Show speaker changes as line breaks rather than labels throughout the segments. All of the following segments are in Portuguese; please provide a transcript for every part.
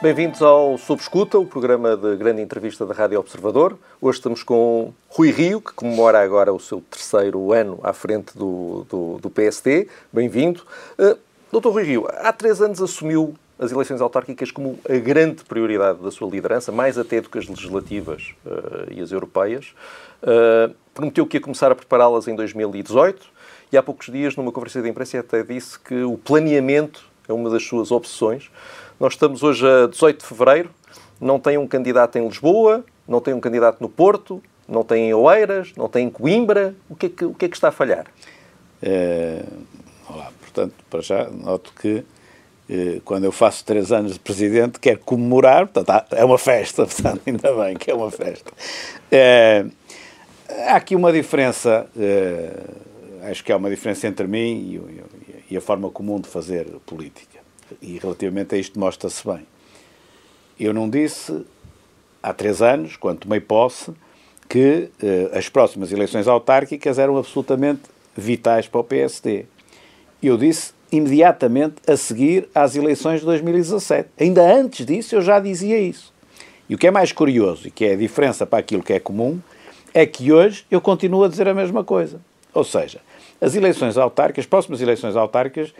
Bem-vindos ao Sob Escuta, o programa de grande entrevista da Rádio Observador. Hoje estamos com Rui Rio, que comemora agora o seu terceiro ano à frente do, do, do PSD. Bem-vindo. Uh, Doutor Rui Rio, há três anos assumiu as eleições autárquicas como a grande prioridade da sua liderança, mais até do que as legislativas uh, e as europeias. Uh, prometeu que ia começar a prepará-las em 2018 e há poucos dias, numa conferência de imprensa, até disse que o planeamento é uma das suas obsessões. Nós estamos hoje a 18 de fevereiro, não tem um candidato em Lisboa, não tem um candidato no Porto, não tem em Oeiras, não tem em Coimbra. O que é que, o que, é que está a falhar?
É, olá, portanto, para já, noto que eh, quando eu faço três anos de presidente, quero comemorar, portanto, é uma festa, portanto, ainda bem que é uma festa. É, há aqui uma diferença, é, acho que há uma diferença entre mim e, e a forma comum de fazer política e relativamente a isto mostra-se bem. Eu não disse há três anos, quando tomei posse, que eh, as próximas eleições autárquicas eram absolutamente vitais para o PSD. Eu disse imediatamente a seguir às eleições de 2017. Ainda antes disso eu já dizia isso. E o que é mais curioso e que é a diferença para aquilo que é comum é que hoje eu continuo a dizer a mesma coisa. Ou seja, as eleições autárquicas, as próximas eleições autárquicas,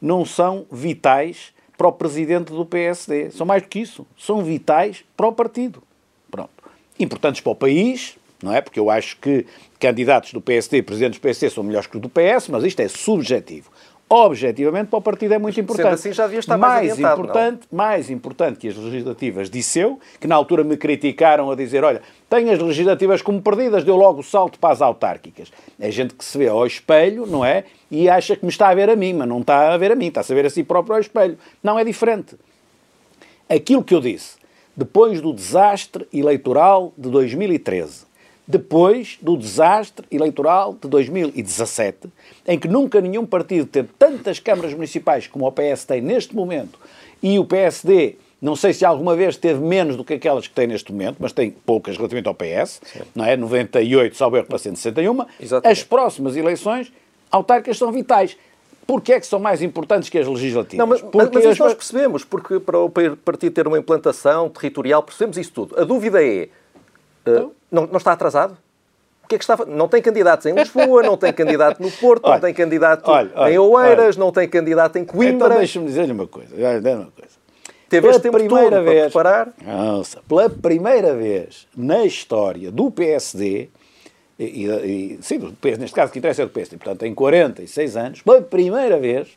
não são vitais para o presidente do PSD. São mais do que isso. São vitais para o partido. Pronto. Importantes para o país, não é? Porque eu acho que candidatos do PSD, presidentes do PSD, são melhores que os do PS, mas isto é subjetivo objetivamente para o partido é muito importante.
Sendo assim já devia estar mais,
mais importante, não? Mais importante que as legislativas, disse eu, que na altura me criticaram a dizer, olha, tem as legislativas como perdidas, deu logo o salto para as autárquicas. É gente que se vê ao espelho, não é? E acha que me está a ver a mim, mas não está a ver a mim, está a ver a si próprio ao espelho. Não é diferente. Aquilo que eu disse, depois do desastre eleitoral de 2013, depois do desastre eleitoral de 2017, em que nunca nenhum partido teve tantas câmaras municipais como o PS tem neste momento, e o PSD, não sei se alguma vez teve menos do que aquelas que tem neste momento, mas tem poucas relativamente ao PS, não é? 98, salvo erro, para 161. Exatamente. As próximas eleições autárquicas são vitais. Porquê é que são mais importantes que as legislativas?
Não, mas, porque mas isso nós percebemos, porque para o partido ter uma implantação territorial, percebemos isso tudo. A dúvida é, então? não, não está atrasado? O que é que está Não tem candidatos em Lisboa, não tem candidato no Porto, olha, não tem candidato olha, olha, em Oeiras, não tem candidato em Coimbra.
Então deixa-me dizer-lhe uma coisa. uma coisa.
Teve este tempo primeira vez, para preparar?
Nossa, pela primeira vez na história do PSD, e, e, sim, do PSD, neste caso que interessa é do PSD, portanto tem 46 anos, pela primeira vez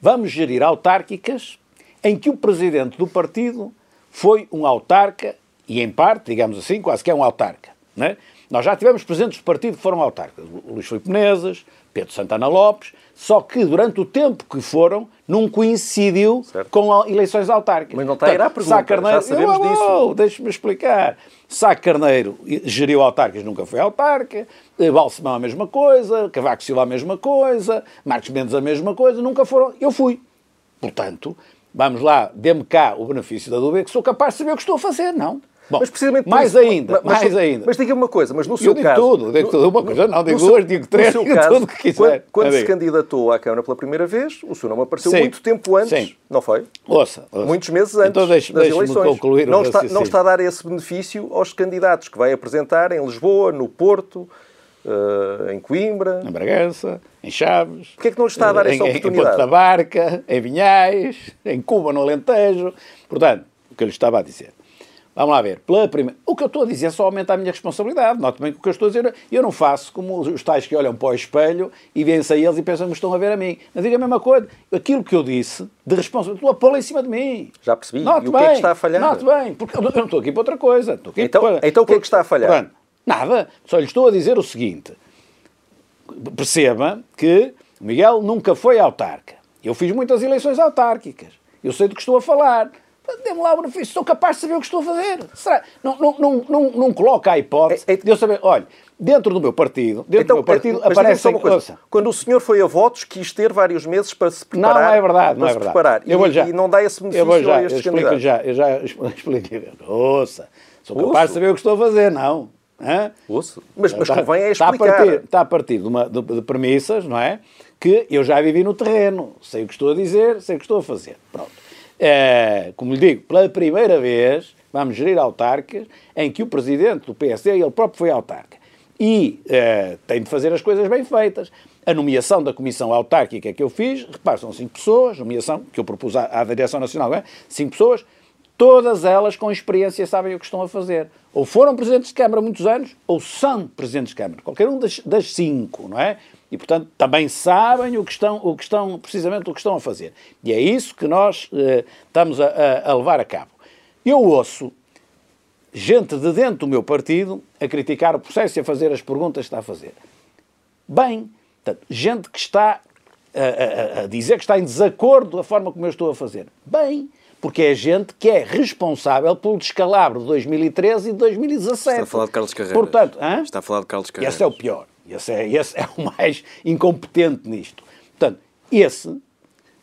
vamos gerir autárquicas em que o presidente do partido foi um autarca e em parte, digamos assim, quase que é um autarca. Não é? Nós já tivemos presidentes do partido que foram autarcas. Luís Filipe Menezes, Pedro Santana Lopes, só que durante o tempo que foram, não coincidiu certo. com eleições autárquicas.
Mas não está a ir à pergunta, Sá Carneiro, já sabemos disso.
Deixe-me explicar. Sá Carneiro geriu autarcas, nunca foi autarca. Balsemão a mesma coisa, Cavaco Silva a mesma coisa, Marcos Mendes a mesma coisa, nunca foram. Eu fui. Portanto, vamos lá, dê-me cá o benefício da dúvida que sou capaz de saber o que estou a fazer, não? Bom, mas precisamente mais isso, ainda, mas, mais ainda.
Mas diga uma coisa, mas no seu
eu
caso...
digo tudo, digo tudo, uma coisa, não, digo duas, digo três, digo caso, tudo o que quiser.
Quando, quando se candidatou à Câmara pela primeira vez, o seu nome apareceu sim, muito tempo antes, sim. não foi?
Ouça, ouça.
Muitos meses antes então deixe, das eleições.
Concluir
não, está, não está a dar esse benefício aos candidatos que vai apresentar em Lisboa, no Porto, uh, em Coimbra...
Em Bragança, em Chaves...
Porquê é que não está a dar essa oportunidade?
Em Porto da Barca, em Vinhais, em Cuba, no Alentejo... Portanto, o que eu lhe estava a dizer Vamos lá ver. Pela primeira... O que eu estou a dizer só aumenta a minha responsabilidade. Note bem que o que eu estou a dizer, eu não faço como os tais que olham para o espelho e veem-se a eles e pensam que estão a ver a mim. Mas diga a mesma coisa. Aquilo que eu disse de responsabilidade, estou a pô em cima de mim.
Já percebi. Note e o bem, que é que está a falhar?
Note bem, porque eu não estou aqui para outra coisa.
então,
para...
então o que é que está a falhar?
Nada. Só lhe estou a dizer o seguinte. Perceba que Miguel nunca foi autarca. Eu fiz muitas eleições autárquicas. Eu sei do que estou a falar. Dê-me lá o benefício, sou capaz de saber o que estou a fazer. Será? Não, não, não, não, não coloca a hipótese é, é, de eu saber, olha, dentro do meu partido, dentro então, do meu partido é, aparece uma coisa.
Quando o senhor foi a votos, quis ter vários meses para se preparar.
Não, é verdade, não é verdade. Preparar,
eu vou já. E não dá esse benefício eu vou já, a estes
eu explico já, eu já expliquei. Ouça, sou capaz Ouço. de saber o que estou a fazer, não.
Hã? Ouço. Mas, mas está, convém é
explicar. Está a partir, está a partir de, uma, de, de premissas, não é? Que eu já vivi no terreno, sei o que estou a dizer, sei o que estou a fazer. Pronto. É, como lhe digo, pela primeira vez vamos gerir autárquicas em que o presidente do PSD, ele próprio foi autarca. E é, tem de fazer as coisas bem feitas. A nomeação da comissão autárquica que eu fiz, repare, são cinco pessoas, nomeação que eu propus à, à Direção Nacional, é? cinco pessoas, todas elas com experiência sabem o que estão a fazer. Ou foram presidentes de Câmara há muitos anos, ou são presidentes de Câmara. Qualquer um das, das cinco, não é? E, portanto, também sabem o que estão, o que estão, precisamente o que estão a fazer. E é isso que nós eh, estamos a, a, levar a cabo. Eu ouço gente de dentro do meu partido a criticar o processo e a fazer as perguntas que está a fazer. Bem, portanto, gente que está a, a, a dizer que está em desacordo da forma como eu estou a fazer. Bem, porque é gente que é responsável pelo descalabro de 2013 e de 2017. Está
a falar de Carlos Carreiras.
Portanto, hã?
Está a falar de Carlos Carreiras.
Esse é o pior. Esse é, esse é o mais incompetente nisto. Portanto, esse,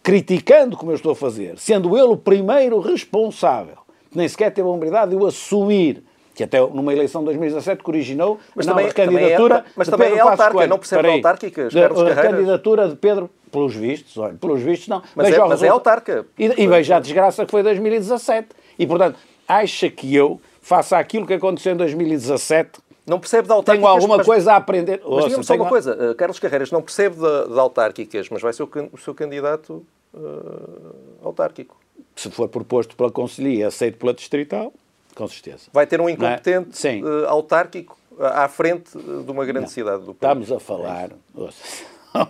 criticando como eu estou a fazer, sendo ele o primeiro responsável, que nem sequer teve a humildade de o assumir, que até numa eleição de 2017 que originou
mas também, candidatura também é, mas também é autárquica, não percebe Peraí, autárquicas, Carlos
A candidatura de Pedro, pelos vistos, olha, pelos vistos não.
Mas, é, mas é autarca.
E, e veja a desgraça que foi 2017. E, portanto, acha que eu faça aquilo que aconteceu em 2017
não percebe de autárquicas.
Tenho alguma mas, coisa a aprender.
Mas diga-me só uma coisa, uh, Carlos Carreiras não percebe de, de, autárquicas, mas vai ser o, o seu candidato uh, autárquico.
Se for proposto pela Conselhia e aceito pela Distrital, com certeza.
Vai ter um é? incompetente é? uh, autárquico à frente de uma grande não. cidade do
país. Estamos a falar, vamos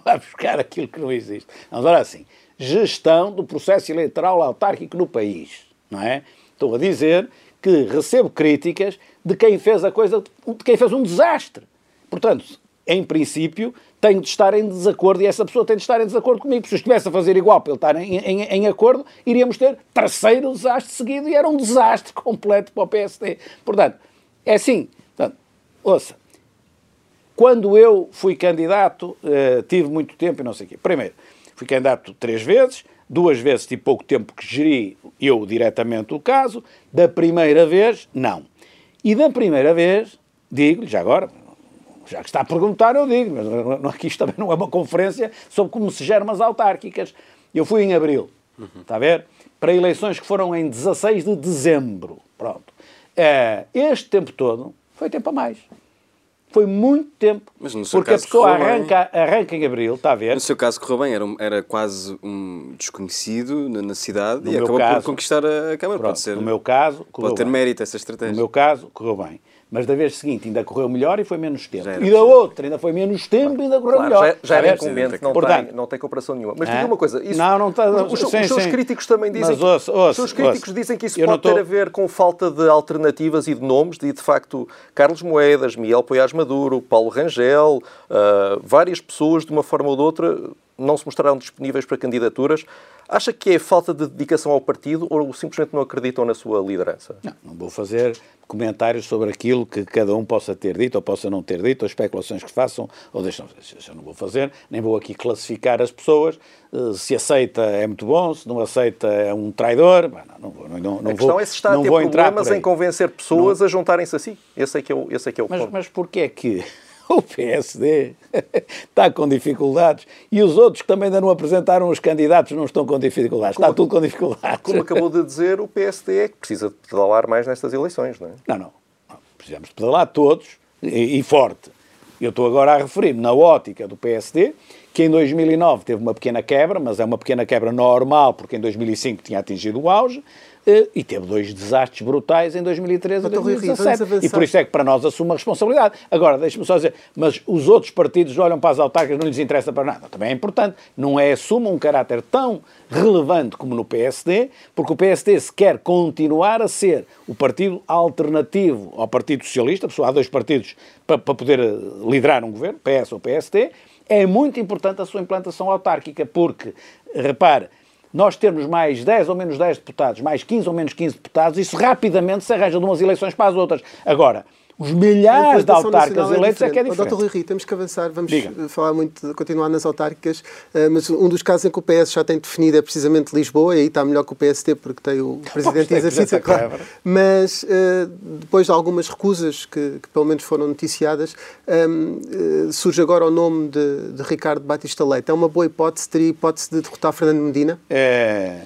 a buscar aquilo que não existe. Vamos olhar assim, gestão do processo eleitoral autárquico no país, não é? Estou a dizer que recebo críticas de quem fez a coisa, de quem fez um desastre. Portanto, em princípio, tenho de estar em desacordo e essa pessoa tem de estar em desacordo comigo. Se eu estivesse a fazer igual para ele estar em, em, em acordo, iríamos ter terceiro desastre seguido e era um desastre completo para o PSD. Portanto, é assim. Portanto, ouça, quando eu fui candidato, uh, tive muito tempo e não sei o quê. Primeiro, fui candidato três vezes, duas vezes tive pouco tempo que geri eu diretamente o caso, da primeira vez, não. E da primeira vez, digo-lhe, já agora, já que está a perguntar, eu digo, mas aqui isto também não é uma conferência sobre como se geram as autárquicas. Eu fui em abril, uhum. está a ver? Para eleições que foram em 16 de dezembro. Pronto. É, este tempo todo foi tempo a mais. Foi muito tempo. porque a pessoa arranca, arranca em abril, está a ver?
No seu caso correu bem, era, era quase um desconhecido na, na cidade no e acabou caso, por conquistar a Câmara.
Pronto, pode ser, no meu caso,
pode ter
bem.
mérito essa estratégia.
No meu caso, correu bem. Mas da vez seguinte ainda correu melhor e foi menos tempo. E da outra ainda foi menos tempo e ainda correu
claro,
melhor.
Já, já era incumbente, não, Portanto, tem, não tem comparação nenhuma. Mas diga uma coisa, isso,
não, não está,
os, sim, os seus sim. críticos também dizem
Mas, ouça, ouça,
os seus críticos dizem que isso pode ter a ver com falta de alternativas e de nomes, de de facto Carlos Moedas, Miguel Poiás Maduro, Paulo Rangel, uh, várias pessoas de uma forma ou de outra não se mostraram disponíveis para candidaturas. Acha que é falta de dedicação ao partido ou simplesmente não acreditam na sua liderança?
Não, não vou fazer comentários sobre aquilo que cada um possa ter dito ou possa não ter dito, ou especulações que façam ou deixam. Isso eu não vou fazer, nem vou aqui classificar as pessoas. Eh, se aceita é muito bom, se não aceita é um traidor. Não, não, vou, não, não,
a questão
vou,
é se está a ter problemas em convencer pessoas não. a juntarem-se a si. Esse é que é o, esse é que é o
mas,
ponto.
Mas porquê é que o PSD está com dificuldades e os outros que também ainda não apresentaram os candidatos não estão com dificuldades. Como, está tudo com dificuldades.
Como acabou de dizer, o PSD é que precisa de pedalar mais nestas eleições, não é?
Não, não. não. Precisamos de pedalar todos e, e forte. Eu estou agora a referir-me na ótica do PSD, que em 2009 teve uma pequena quebra, mas é uma pequena quebra normal, porque em 2005 tinha atingido o auge. Eh, e teve dois desastres brutais em 2013 e 2017. E por isso é que para nós assume a responsabilidade. Agora, deixe-me só dizer, mas os outros partidos olham para as autárquicas não lhes interessa para nada. Também é importante. Não é assuma um caráter tão relevante como no PSD, porque o PSD se quer continuar a ser o partido alternativo ao Partido Socialista, pessoal, há dois partidos para, para poder eh, liderar um governo, PS ou PSD, é muito importante a sua implantação autárquica, porque, repare, nós termos mais 10 ou menos 10 deputados, mais 15 ou menos 15 deputados, isso rapidamente se arranja de umas eleições para as outras. Agora, os milhares de autárquicas é eleitos é, que é diferente.
Doutor Rui Rio, temos que avançar, vamos Diga. falar muito, continuar nas autárquicas, eh, mas um dos casos em que o PS já tem definido é precisamente Lisboa, e aí está melhor que o PST porque tem o Presidente em exercício, claro. Mas eh, depois de algumas recusas que, que pelo menos foram noticiadas, eh, surge agora o nome de, de Ricardo Batista Leite. É uma boa hipótese, teria hipótese de derrotar Fernando Medina?
É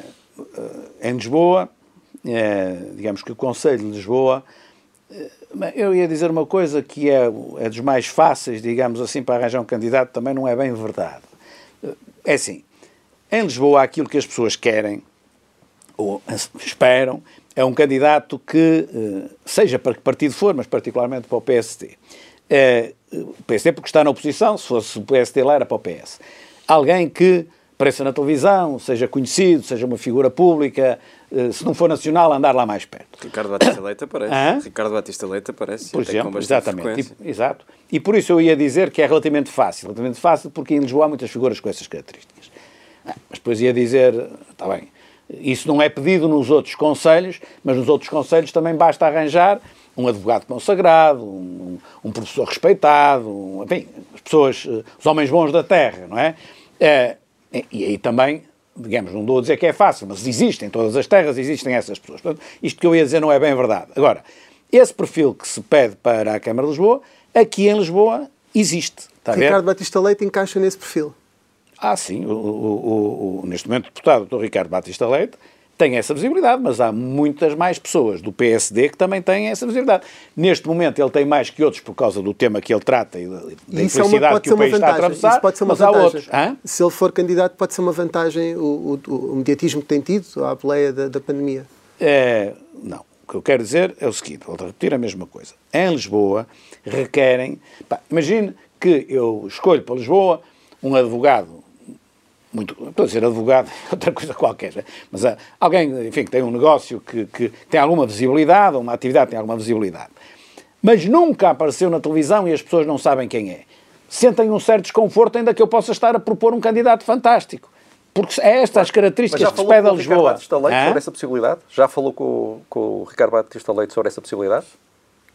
em Lisboa, digamos que o Conselho de Lisboa, eu ia dizer uma coisa que é, é dos mais fáceis, digamos assim, para arranjar um candidato, também não é bem verdade. É assim, em Lisboa aquilo que as pessoas querem, ou esperam, é um candidato que, seja para que partido for, mas particularmente para o PSD. É, o PSD porque está na oposição, se fosse o PSD lá era para o PS. Alguém que apareça na televisão, seja conhecido, seja uma figura pública, eh, se não for nacional, andar lá mais perto.
Ricardo Batista Leite aparece. Hã? Ricardo Batista Leite aparece.
Por exemplo, exatamente. E, exato. E por isso eu ia dizer que é relativamente fácil. Relativamente fácil porque em Lisboa há muitas figuras com essas características. Ah, mas depois ia dizer, está bem, isso não é pedido nos outros conselhos, mas nos outros conselhos também basta arranjar um advogado consagrado, um, um professor respeitado, um, enfim, as pessoas, eh, os homens bons da terra, não é? é e aí também, digamos, não dou a dizer que é fácil, mas existem, em todas as terras existem essas pessoas. Portanto, isto que eu ia dizer não é bem verdade. Agora, esse perfil que se pede para a Câmara de Lisboa, aqui em Lisboa existe.
Ricardo Batista Leite encaixa nesse perfil.
Ah, sim. O, o, o, neste momento, o deputado Dr. Ricardo Batista Leite tem essa visibilidade, mas há muitas mais pessoas do PSD que também têm essa visibilidade. Neste momento ele tem mais que outros por causa do tema que ele trata e da, da infelicidade é que o país vantagem. está a atravessar, isso pode ser uma mas vantagem. há outros. Hã?
Se ele for candidato pode ser uma vantagem o, o, o mediatismo que tem tido, a boleia da, da pandemia?
É, não. O que eu quero dizer é o seguinte, vou repetir a mesma coisa. Em Lisboa requerem... Pá, imagine que eu escolho para Lisboa um advogado muito, estou a dizer advogado, outra coisa qualquer, né? mas uh, alguém, enfim, que tem um negócio que, que tem alguma visibilidade, uma atividade que tem alguma visibilidade, mas nunca apareceu na televisão e as pessoas não sabem quem é. Sentem um certo desconforto ainda que eu possa estar a propor um candidato fantástico. Porque é estas as características que se pede a Lisboa.
Já falou com o Ricardo Batista Leite sobre essa possibilidade? Já falou com, com o Ricardo Batista Leite sobre essa possibilidade?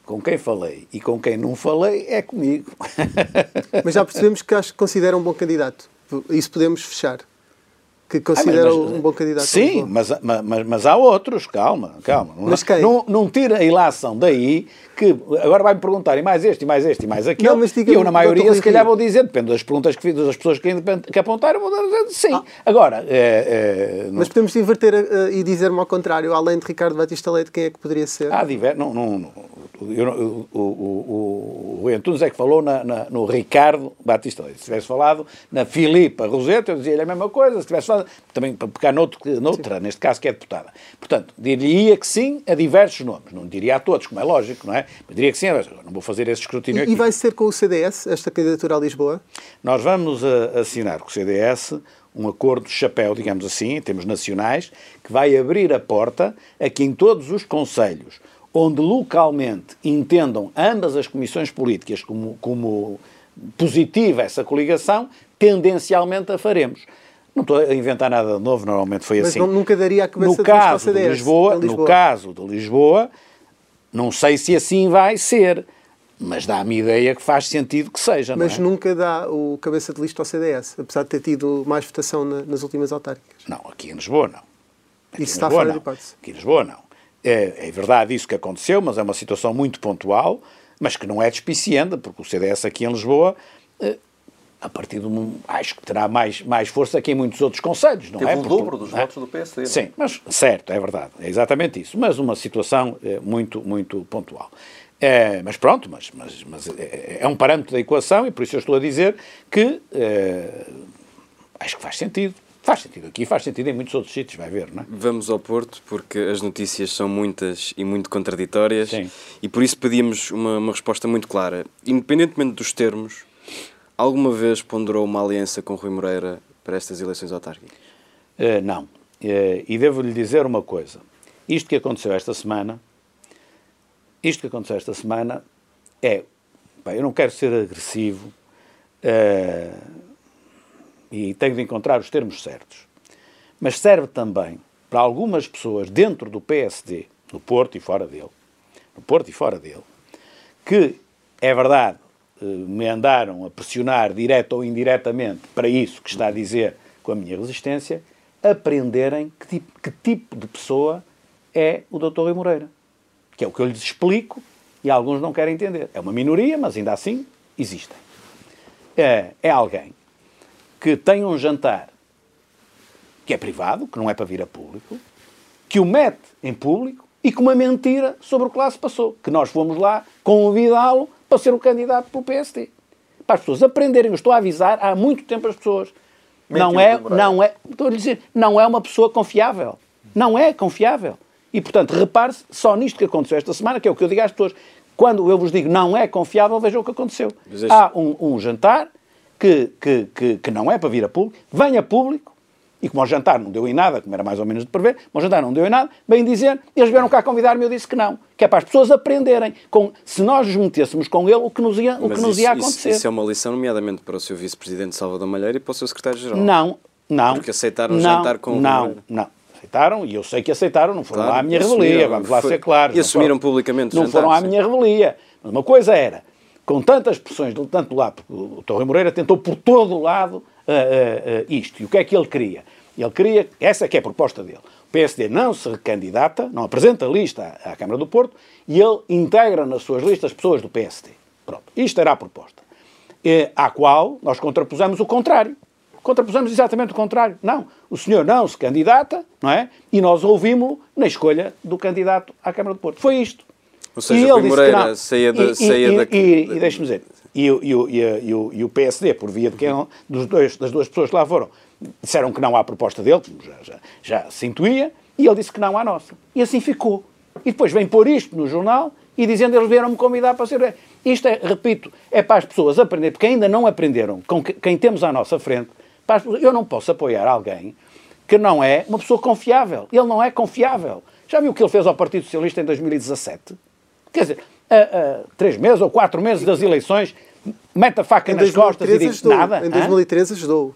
Com quem falei e com quem não falei é comigo.
Mas já percebemos que acho que considera um bom candidato. Isso podemos fechar. Que considera ah, mas, um bom candidato.
Sim, mas, mas, mas, há outros, calma, calma. Mas quem? Não, não tira a ilação daí que agora vai-me perguntar e mais este, e mais este, e mais aquele. Não, mas e eu, na maioria, se calhar vou dizer, depende das perguntas que fiz, das pessoas que, que apontaram, vou dizer sim. Ah. Agora. É,
é, mas podemos inverter uh, e dizer-me ao contrário, além de Ricardo Batista Leite, quem é que poderia ser?
Ah, diver, não, não, não eu, o, o, o, o Antunes é que falou na, na, no Ricardo Batista Leite. Se tivesse falado na Filipa Roseta, eu dizia-lhe a mesma coisa. Se tivesse falado, também para pegar noutro, noutra, sim. neste caso que é deputada. Portanto, diria que sim a diversos nomes. Não diria a todos, como é lógico, não é? Mas diria que sim, não vou fazer esse escrutínio
e,
aqui.
E vai ser com o CDS, esta candidatura a Lisboa?
Nós vamos a, assinar com o CDS um acordo de chapéu, digamos assim, em termos nacionais, que vai abrir a porta a que em todos os conselhos onde localmente entendam ambas as comissões políticas como, como positiva essa coligação, tendencialmente a faremos. Não estou a inventar nada de novo, normalmente foi
Mas
assim.
Mas nunca daria a cabeça
no caso de Lisboa, Lisboa, No caso de Lisboa, não sei se assim vai ser, mas dá-me ideia que faz sentido que seja.
Mas
é?
nunca dá o cabeça de lista ao CDS, apesar de ter tido mais votação na, nas últimas autárquicas.
Não, aqui em Lisboa não.
Aqui Isso está Lisboa, fora
não. de hipótese. Aqui em Lisboa não. É, é, verdade isso que aconteceu, mas é uma situação muito pontual, mas que não é despicienda, porque o CDS aqui em Lisboa, eh, a partir de um, acho que terá mais, mais força que em muitos outros conselhos, não
Teve
é?
o dobro dos é? votos do PSD. Não?
Sim, mas certo, é verdade, é exatamente isso, mas uma situação é, muito, muito pontual. É, mas pronto, mas, mas, mas é, é, um parâmetro da equação e por isso eu estou a dizer que é, acho que faz sentido. Faz sentido aqui, faz sentido em muitos outros sítios, vai ver, não é?
Vamos ao Porto, porque as notícias são muitas e muito contraditórias
Sim.
e por isso pedimos uma, uma resposta muito clara. Independentemente dos termos, alguma vez ponderou uma aliança com Rui Moreira para estas eleições autárquicas?
Uh, não. Uh, e devo-lhe dizer uma coisa. Isto que aconteceu esta semana, isto que aconteceu esta semana é, bem, eu não quero ser agressivo, uh, e tenho de encontrar os termos certos. Mas serve também para algumas pessoas dentro do PSD, no Porto e fora dele, no Porto e fora dele, que, é verdade, me andaram a pressionar, direto ou indiretamente, para isso que está a dizer com a minha resistência, aprenderem que tipo, que tipo de pessoa é o Dr. Rui Moreira. Que é o que eu lhes explico e alguns não querem entender. É uma minoria, mas ainda assim existem. É, é alguém que tem um jantar que é privado, que não é para vir a público, que o mete em público e com uma mentira sobre o que lá se passou, que nós fomos lá convidá-lo para ser o candidato pelo PSD. Para as pessoas aprenderem, eu estou a avisar há muito tempo as pessoas. Mentiu não é, não é, estou a dizer, não é uma pessoa confiável. Não é confiável. E, portanto, repare-se só nisto que aconteceu esta semana, que é o que eu digo às pessoas. Quando eu vos digo não é confiável, vejam o que aconteceu. Há um, um jantar que, que, que, que, não é para vir a público, vem a público, e como o jantar não deu em nada, como era mais ou menos de prever, como o jantar não deu em nada, bem dizer, eles vieram cá convidar-me e eu disse que não. Que é para as pessoas aprenderem. Com, se nós nos metêssemos com ele, o que nos ia, o que nos ia acontecer.
Isso, isso é uma lição, nomeadamente para o seu vice-presidente Salvador Malheiro e para o seu secretário-geral.
Não, não.
Porque aceitaram não, jantar com
não, o Não, aceitaram, e eu sei que aceitaram, não foram claro, lá à minha revelia, vamos lá foi, ser claros.
E assumiram foram, publicamente
Não jantar, foram à sim. minha revelia. Mas uma coisa era, com tantas pressões, tanto do lado, o Torre Moreira tentou por todo o lado uh, uh, uh, isto. E o que é que ele queria? Ele queria, essa é que é a proposta dele. O PSD não se recandidata, não apresenta lista à, Câmara do Porto e ele integra nas suas listas pessoas do PSD. Pronto, isto era a proposta. E, à qual nós contrapusemos o contrário. Contrapusemos exatamente o contrário. Não, o senhor não se candidata, não é? E nós ouvimos-lo na escolha do candidato à Câmara do Porto. Foi isto.
Ou seja, e ele Moreira saía da... E, saía
e, da... e, e deixe-me dizer, e, e, e, o, e o PSD, por via de quem, dos dois, das duas pessoas que lá foram, disseram que não há proposta dele, já, já, já se intuía, e ele disse que não há nossa. E assim ficou. E depois vem pôr isto no jornal e dizendo eles vieram-me convidar para ser. Isto é, repito, é para as pessoas aprender, porque ainda não aprenderam com quem temos à nossa frente. Pessoas, eu não posso apoiar alguém que não é uma pessoa confiável. Ele não é confiável. Já viu o que ele fez ao Partido Socialista em 2017? Quer dizer, a, a, três meses ou quatro meses das eleições, mete a faca em nas costas e diz
ajudou.
nada.
Em 2013 ajudou.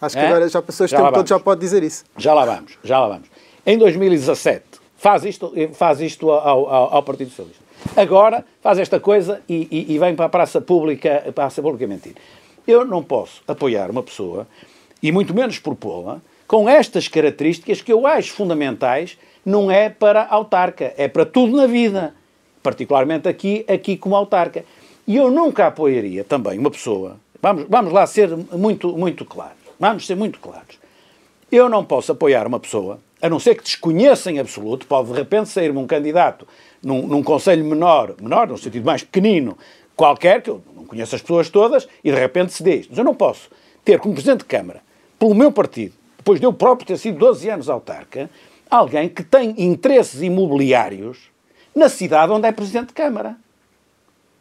Acho que é? agora já passou este já tempo todo, já pode dizer isso.
Já lá vamos, já lá vamos. Em 2017, faz isto, faz isto ao, ao, ao Partido Socialista. Agora faz esta coisa e, e, e, vem para a praça pública, para a praça pública mentir. Eu não posso apoiar uma pessoa, e muito menos propô-la, com estas características que eu acho fundamentais, não é para autarca, é para tudo na vida. Particularmente aqui, aqui como autarca. E eu nunca apoiaria também uma pessoa, vamos, vamos lá ser muito, muito claros, Vamos ser muito claros. Eu não posso apoiar uma pessoa, a não ser que desconheça em absoluto, pode de repente sair-me um candidato num, num conselho menor, menor, no sentido mais pequenino, qualquer, que eu não conheço as pessoas todas, e de repente se diz. Mas eu não posso ter como Presidente de Câmara, pelo meu partido, depois de eu próprio ter sido 12 anos autarca, alguém que tem interesses imobiliários na cidade onde é Presidente de Câmara.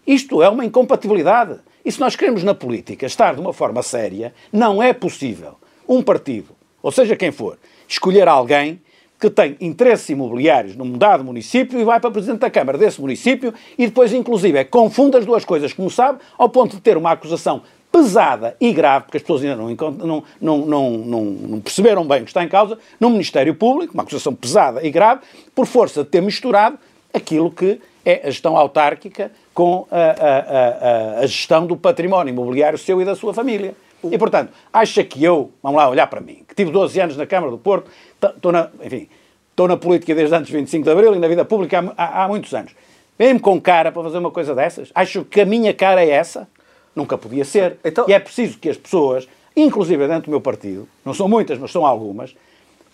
Isto é uma incompatibilidade. E se nós queremos na política estar de uma forma séria, não é possível um partido, ou seja quem for, escolher alguém que tem interesses imobiliários num dado município e vai para Presidente da Câmara desse município e depois, inclusive, é, confunde as duas coisas, como sabe, ao ponto de ter uma acusação pesada e grave, porque as pessoas ainda não, não, não, não, perceberam bem o que está em causa, no Ministério Público, uma acusação pesada e grave, por força de ter misturado aquilo que é a gestão autárquica com a, a, a, gestão do património imobiliário seu e da sua família. E, portanto, acha que eu, vamos lá olhar para mim, que tive 12 anos na Câmara do Porto, estou na, enfim, estou na política desde antes de 25 de Abril e na vida pública há, há, há muitos anos. Vem-me com cara para fazer uma coisa dessas? Acho que a minha cara é essa? Nunca podia ser. Então... E é preciso que as pessoas, inclusive dentro do meu partido, não são muitas, mas são algumas,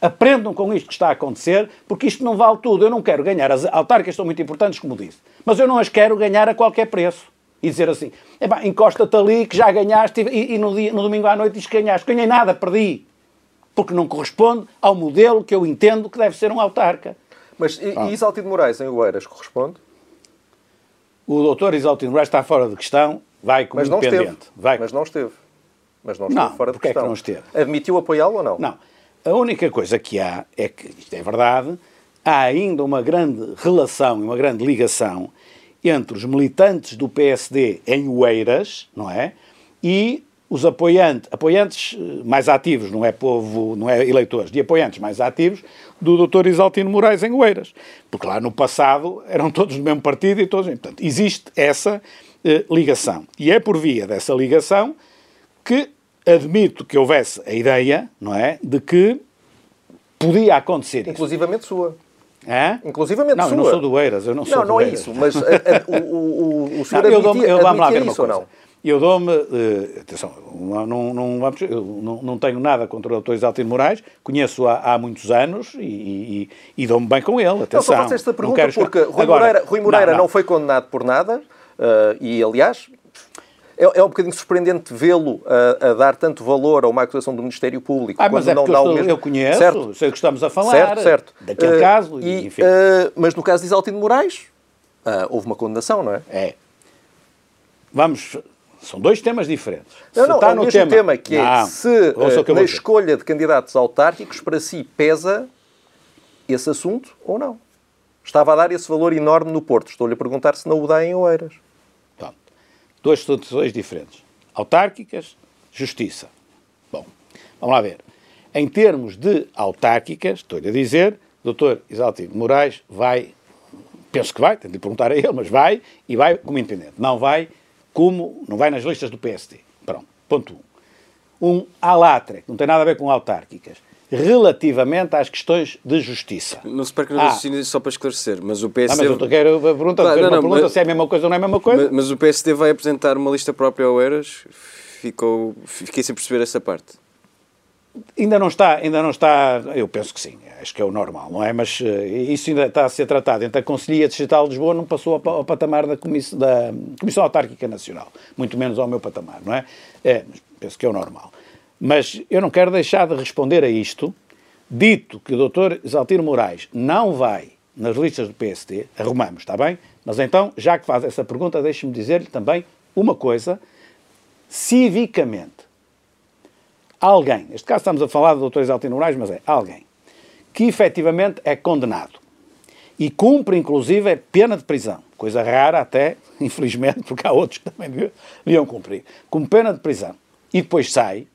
Aprendam com isto que está a acontecer, porque isto não vale tudo. Eu não quero ganhar. As autárquicas são muito importantes, como disse. Mas eu não as quero ganhar a qualquer preço. E dizer assim, encosta-te ali que já ganhaste e, e no, dia, no domingo à noite diz que ganhaste. Ganhei nada, perdi. Porque não corresponde ao modelo que eu entendo que deve ser um autarca.
Mas e, ah. e Isaltino Moraes em Oeiras corresponde?
O doutor Isaltino Moraes está fora de questão, vai como
Mas não
independente.
Esteve.
Vai...
Mas não esteve. Mas não esteve não, fora de questão.
É que não esteve?
Admitiu apoiá-lo ou não?
Não. A única coisa que há é que, isto é verdade, há ainda uma grande relação e uma grande ligação entre os militantes do PSD em Oeiras, não é? E os apoiantes, apoiantes eh, mais ativos, não é povo, não é eleitores, de apoiantes mais ativos do Dr. Isaltino Moraes em Oeiras. Porque lá no passado eram todos do mesmo partido e todos. Portanto, existe essa eh, ligação. E é por via dessa ligação que admito que houvesse a ideia, não é, de que podia acontecer
Inclusivamente
isso.
sua.
É?
Inclusivamente
não,
sua.
Não, eu não sou do Eiras, eu não sou
Não,
não
é isso, mas a, a, o, o, o senhor não, eu,
eu, eu,
isso ou não?
eu dou-me. Uh, atenção, não, não, vamos, não, não tenho nada contra o Dr. Isaltino Moraes, conheço há, há muitos anos e, e, e dou-me bem com ele. Atenção.
Não, só esta pergunta porque Rui Agora, Moreira, Rui Moreira não, não. foi condenado por nada uh, e, aliás, é, é um bocadinho surpreendente vê-lo a, a, dar tanto valor a uma acusação do Ministério Público.
Ah, mas é
não
dá estou, mesmo... eu conheço, certo. sei o que estamos a falar.
Certo, certo.
Daquele uh, caso,
e, enfim. Uh, mas no caso de Isaltino Moraes, uh, houve uma condenação, não é?
É. Vamos são dois temas diferentes.
Não, se não, está é o no mesmo tema, tema que é não, se uh, na escolha de candidatos autárquicos para si pesa esse assunto ou não. Estava a dar esse valor enorme no Porto. Estou-lhe a perguntar se não o dá em Oeiras.
Duas situações diferentes. Autárquicas, justiça. Bom, vamos lá ver. Em termos de autárquicas, estou-lhe a dizer, doutor Isaltino Moraes vai, penso que vai, tenho de perguntar a ele, mas vai, e vai como intendente. Não vai como não vai nas listas do PSD. Pronto, ponto 1. Um. um alatre, que não tem nada a ver com autárquicas, relativamente às questões de justiça.
Não se perca no ah. só para esclarecer, mas o PSD...
Ah, mas eu quero a claro, não, não, pergunta mas, se é a mesma coisa ou não é a mesma coisa.
Mas, mas o PSD vai apresentar uma lista própria ao Eras, ficou, fiquei sem perceber essa parte.
Ainda não está, ainda não está, eu penso que sim, acho que é o normal, não é? Mas uh, isso ainda está a ser tratado entre a Conselhia Digital de Lisboa, não passou ao, ao patamar da, Comissão, da Comissão Autárquica Nacional, muito menos ao meu patamar, não é? É, penso que é o normal. Mas eu não quero deixar de responder a isto, dito que o Dr. Exaltino Moraes não vai nas listas do PST, arrumamos, está bem? Mas então, já que faz essa pergunta, deixe-me dizer-lhe também uma coisa, civicamente alguém, neste caso estamos a falar do Dr. Exaltino Moraes, mas é alguém, que efetivamente é condenado e cumpre, inclusive, pena de prisão, coisa rara até, infelizmente, porque há outros que também deviam cumprir, com pena de prisão, e depois sai,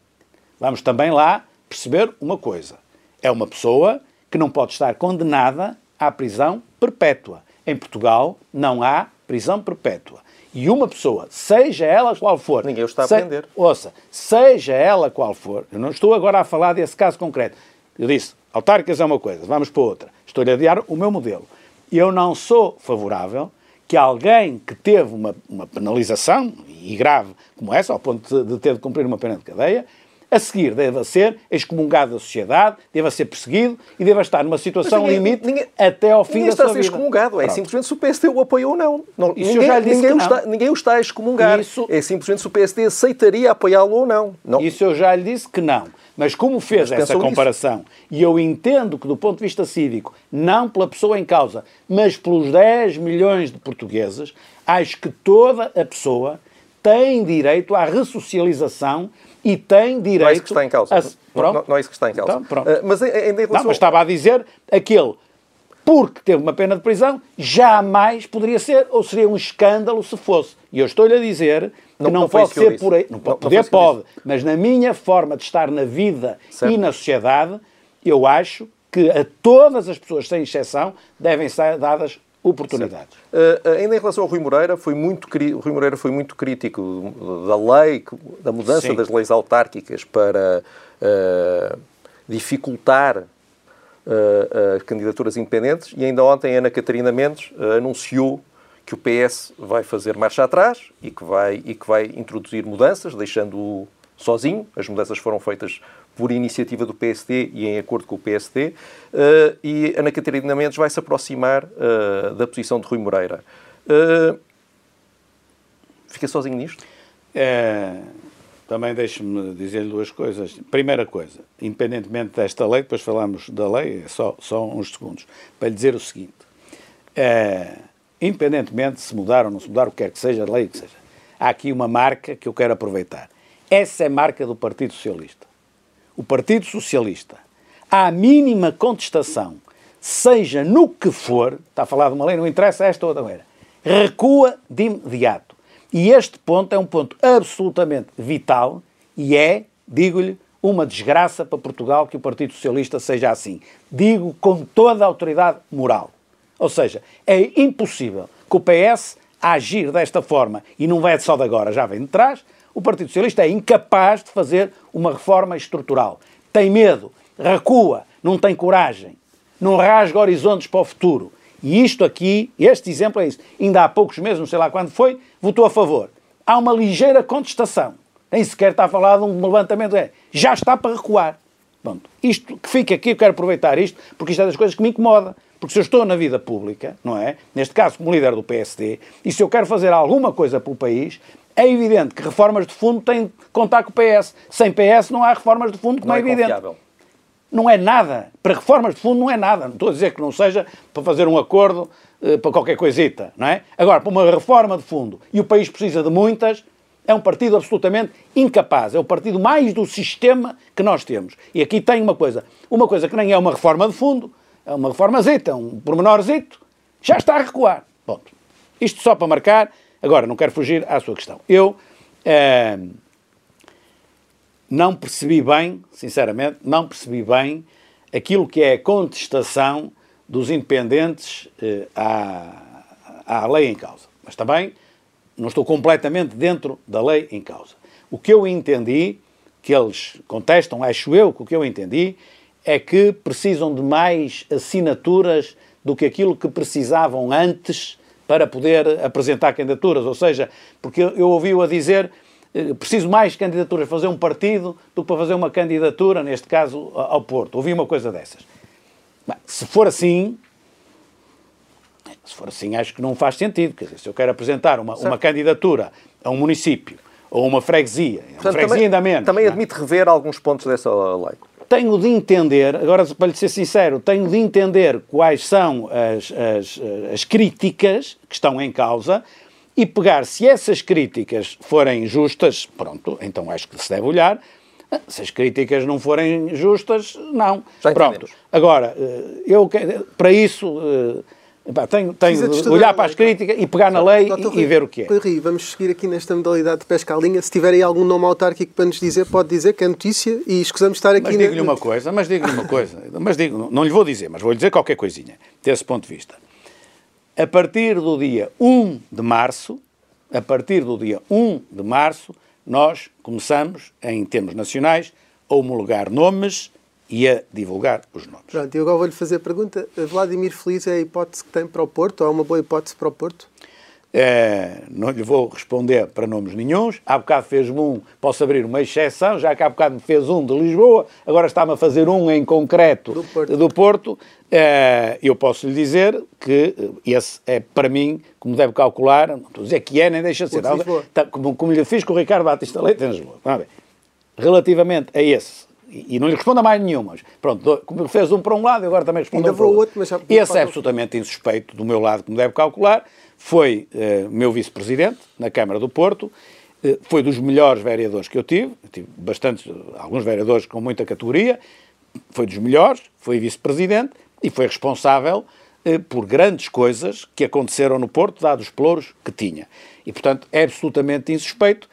vamos também lá perceber uma coisa. É uma pessoa que não pode estar condenada à prisão perpétua. Em Portugal não há prisão perpétua. E uma pessoa, seja ela qual for.
Ninguém o está a aprender.
Ouça, seja ela qual for, eu não estou agora a falar desse caso concreto. Eu disse, autárquicas é uma coisa, vamos para outra. Estou-lhe a dar o meu modelo. Eu não sou favorável que alguém que teve uma, uma penalização, e grave como essa, ao ponto de, de ter de cumprir uma pena de cadeia, a seguir deva ser excomungado da sociedade, deva ser perseguido e deva estar numa situação ninguém, limite ninguém, até ao fim da sua vida.
Ninguém está a ser excomungado, é simplesmente se o PSD o apoiou ou não. não ninguém, ninguém, o está, ninguém o está a excomungar, Isso, é simplesmente se o PSD aceitaria apoiá-lo ou não. não.
Isso eu já lhe disse que não. Mas como fez mas essa comparação, nisso. e eu entendo que do ponto de vista cívico, não pela pessoa em causa, mas pelos 10 milhões de portugueses, acho que toda a pessoa tem direito à ressocialização e tem direito. Não é
isso que está em causa. A... Não, não, é isso que está em causa. Então, uh, mas ainda em relação...
Não, mas estava a dizer aquele porque teve uma pena de prisão, jamais poderia ser, ou seria um escândalo se fosse. E eu estou-lhe a dizer que não, não pode ser por aí. Não pode, poder pode, mas na minha forma de estar na vida certo. e na sociedade, eu acho que a todas as pessoas, sem exceção, devem ser dadas oportunidades.
Uh, ainda em relação ao Rui Moreira, foi muito, o Rui Moreira foi muito crítico da lei, da mudança Sim. das leis autárquicas para uh, dificultar uh, as candidaturas independentes e ainda ontem Ana Catarina Mendes anunciou que o PS vai fazer marcha atrás e que vai, e que vai introduzir mudanças, deixando-o sozinho. As mudanças foram feitas por iniciativa do PSD e em acordo com o PSD, uh, eh, e Ana Catarina Mendes vai se aproximar uh, da posição de Rui Moreira. Uh, fica sozinho nisto?
É, também deixe-me dizer-lhe duas coisas. Primeira coisa, independentemente desta lei, depois falamos da lei, é só, só uns segundos, para lhe dizer o seguinte: é, independentemente de se mudar ou não se mudar, o que quer que seja, a lei que seja, há aqui uma marca que eu quero aproveitar. Essa é a marca do Partido Socialista o Partido Socialista, à mínima contestação, seja no que for, está a falar de uma lei, não interessa esta ou outra recua de imediato. E este ponto é um ponto absolutamente vital e é, digo-lhe, uma desgraça para Portugal que o Partido Socialista seja assim. Digo com toda a autoridade moral. Ou seja, é impossível que o PS agir desta forma, e não é só de agora, já vem de trás, o Partido Socialista é incapaz de fazer uma reforma estrutural. Tem medo, recua, não tem coragem, não rasga horizontes para o futuro. E isto aqui, este exemplo é isso. Ainda há poucos meses, não sei lá quando foi, votou a favor. há uma ligeira contestação. Nem sequer está a falar de um levantamento. É, já está para recuar. Pronto. Isto que fica aqui, eu quero aproveitar isto, porque isto é das coisas que me incomoda. Porque se eu estou na vida pública, não é? Neste caso, como líder do PSD, e se eu quero fazer alguma coisa para o país, é evidente que reformas de fundo têm de contar com o PS. Sem PS não há reformas de fundo, como não é, é evidente. Confiável. Não é nada. Para reformas de fundo não é nada. Não estou a dizer que não seja para fazer um acordo uh, para qualquer coisita, não é? Agora, para uma reforma de fundo, e o país precisa de muitas, é um partido absolutamente incapaz. É o partido mais do sistema que nós temos. E aqui tem uma coisa. Uma coisa que nem é uma reforma de fundo, é uma reformazita, um pormenorzito, já está a recuar. Ponto. Isto só para marcar. Agora, não quero fugir à sua questão. Eu eh, não percebi bem, sinceramente, não percebi bem aquilo que é a contestação dos independentes eh, à, à lei em causa. Mas também não estou completamente dentro da lei em causa. O que eu entendi, que eles contestam, acho eu que o que eu entendi, é que precisam de mais assinaturas do que aquilo que precisavam antes para poder apresentar candidaturas. Ou seja, porque eu ouvi-o a dizer eh, preciso mais candidaturas, fazer um partido do que para fazer uma candidatura, neste caso, ao Porto. Ouvi uma coisa dessas. se for assim, se for assim, acho que não faz sentido. Quer dizer, se eu quero apresentar uma, uma candidatura a um município ou uma freguesia, Portanto, uma freguesia
também,
ainda menos.
Também é? admite rever alguns pontos dessa lei
tenho de entender, agora para lhe ser sincero, tenho de entender quais são as, as, as críticas que estão em causa e pegar, se essas críticas forem justas, pronto, então acho que se deve olhar. Se as críticas não forem justas, não.
Já
pronto. Agora, eh, eu para isso eh, tenho, tenho de olhar para as críticas e pegar na lei e, e, ver o que é.
Rui, vamos seguir aqui nesta modalidade de pesca à linha. Se tiver aí algum nome autárquico para nos dizer, pode dizer que é notícia e escusamos estar aqui...
Mas digo-lhe uma coisa, mas digo-lhe uma coisa, mas digo, não lhe vou dizer, mas vou-lhe dizer qualquer coisinha, desse ponto de vista. A partir do dia 1 de março, a partir do dia 1 de março, nós começamos, em termos nacionais, a homologar nomes e a divulgar os nomes.
Pronto, e agora vou-lhe fazer a pergunta. Vladimir Feliz é a hipótese que tem para o Porto? Ou é uma boa hipótese para o Porto?
É, não lhe vou responder para nomes nenhums. Há bocado fez-me um, posso abrir uma exceção, já que há bocado me fez um de Lisboa, agora está-me a fazer um em concreto do Porto. Do Porto. É, eu posso lhe dizer que esse é, para mim, como deve calcular, não estou a dizer que é, nem deixa de ser. Tá, como, como lhe fiz com o Ricardo Batista Leite em Lisboa. Relativamente a esse e, não lhe responda mais nenhuma. Pronto, como fez um para um lado, agora também responde para o outro. outro mas já Esse é absolutamente insuspeito do meu lado, como deve calcular. Foi uh, meu vice-presidente na Câmara do Porto, uh, foi dos melhores vereadores que eu tive, eu tive bastantes, alguns vereadores com muita categoria, foi dos melhores, foi vice-presidente e foi responsável uh, por grandes coisas que aconteceram no Porto, dados os pelouros que tinha. E, portanto, é absolutamente insuspeito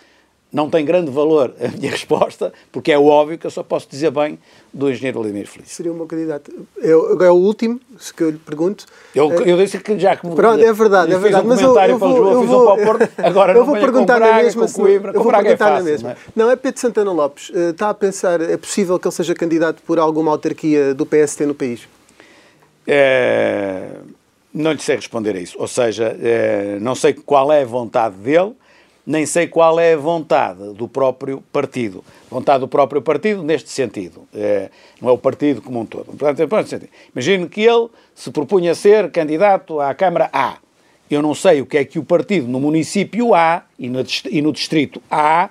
não tem grande valor a minha resposta, porque é óbvio que eu só posso dizer bem do engenheiro Vladimir Feliz.
Seria um bom candidato. Eu, é o último, se que eu lhe pergunto.
Eu, eu disse que já que
Pronto, é verdade, é verdade.
Um mas eu, eu vou, eu vou, um Porto, agora
eu vou perguntar
Braga,
na mesma.
Coimbra,
eu vou perguntar é fácil, na mesma. Não, é? não, é Pedro Santana Lopes. Eh, está a pensar, é possível que ele seja candidato por alguma autarquia do PST no país?
É, não lhe sei responder a isso. Ou seja, é, não sei qual é a vontade dele nem sei qual é a vontade do próprio partido. Vontade do próprio partido neste sentido. É, não é o partido como um todo. Portanto, imagine que ele se propunha a ser candidato à Câmara A. Eu não sei o que é que o partido no município A e no, e no distrito A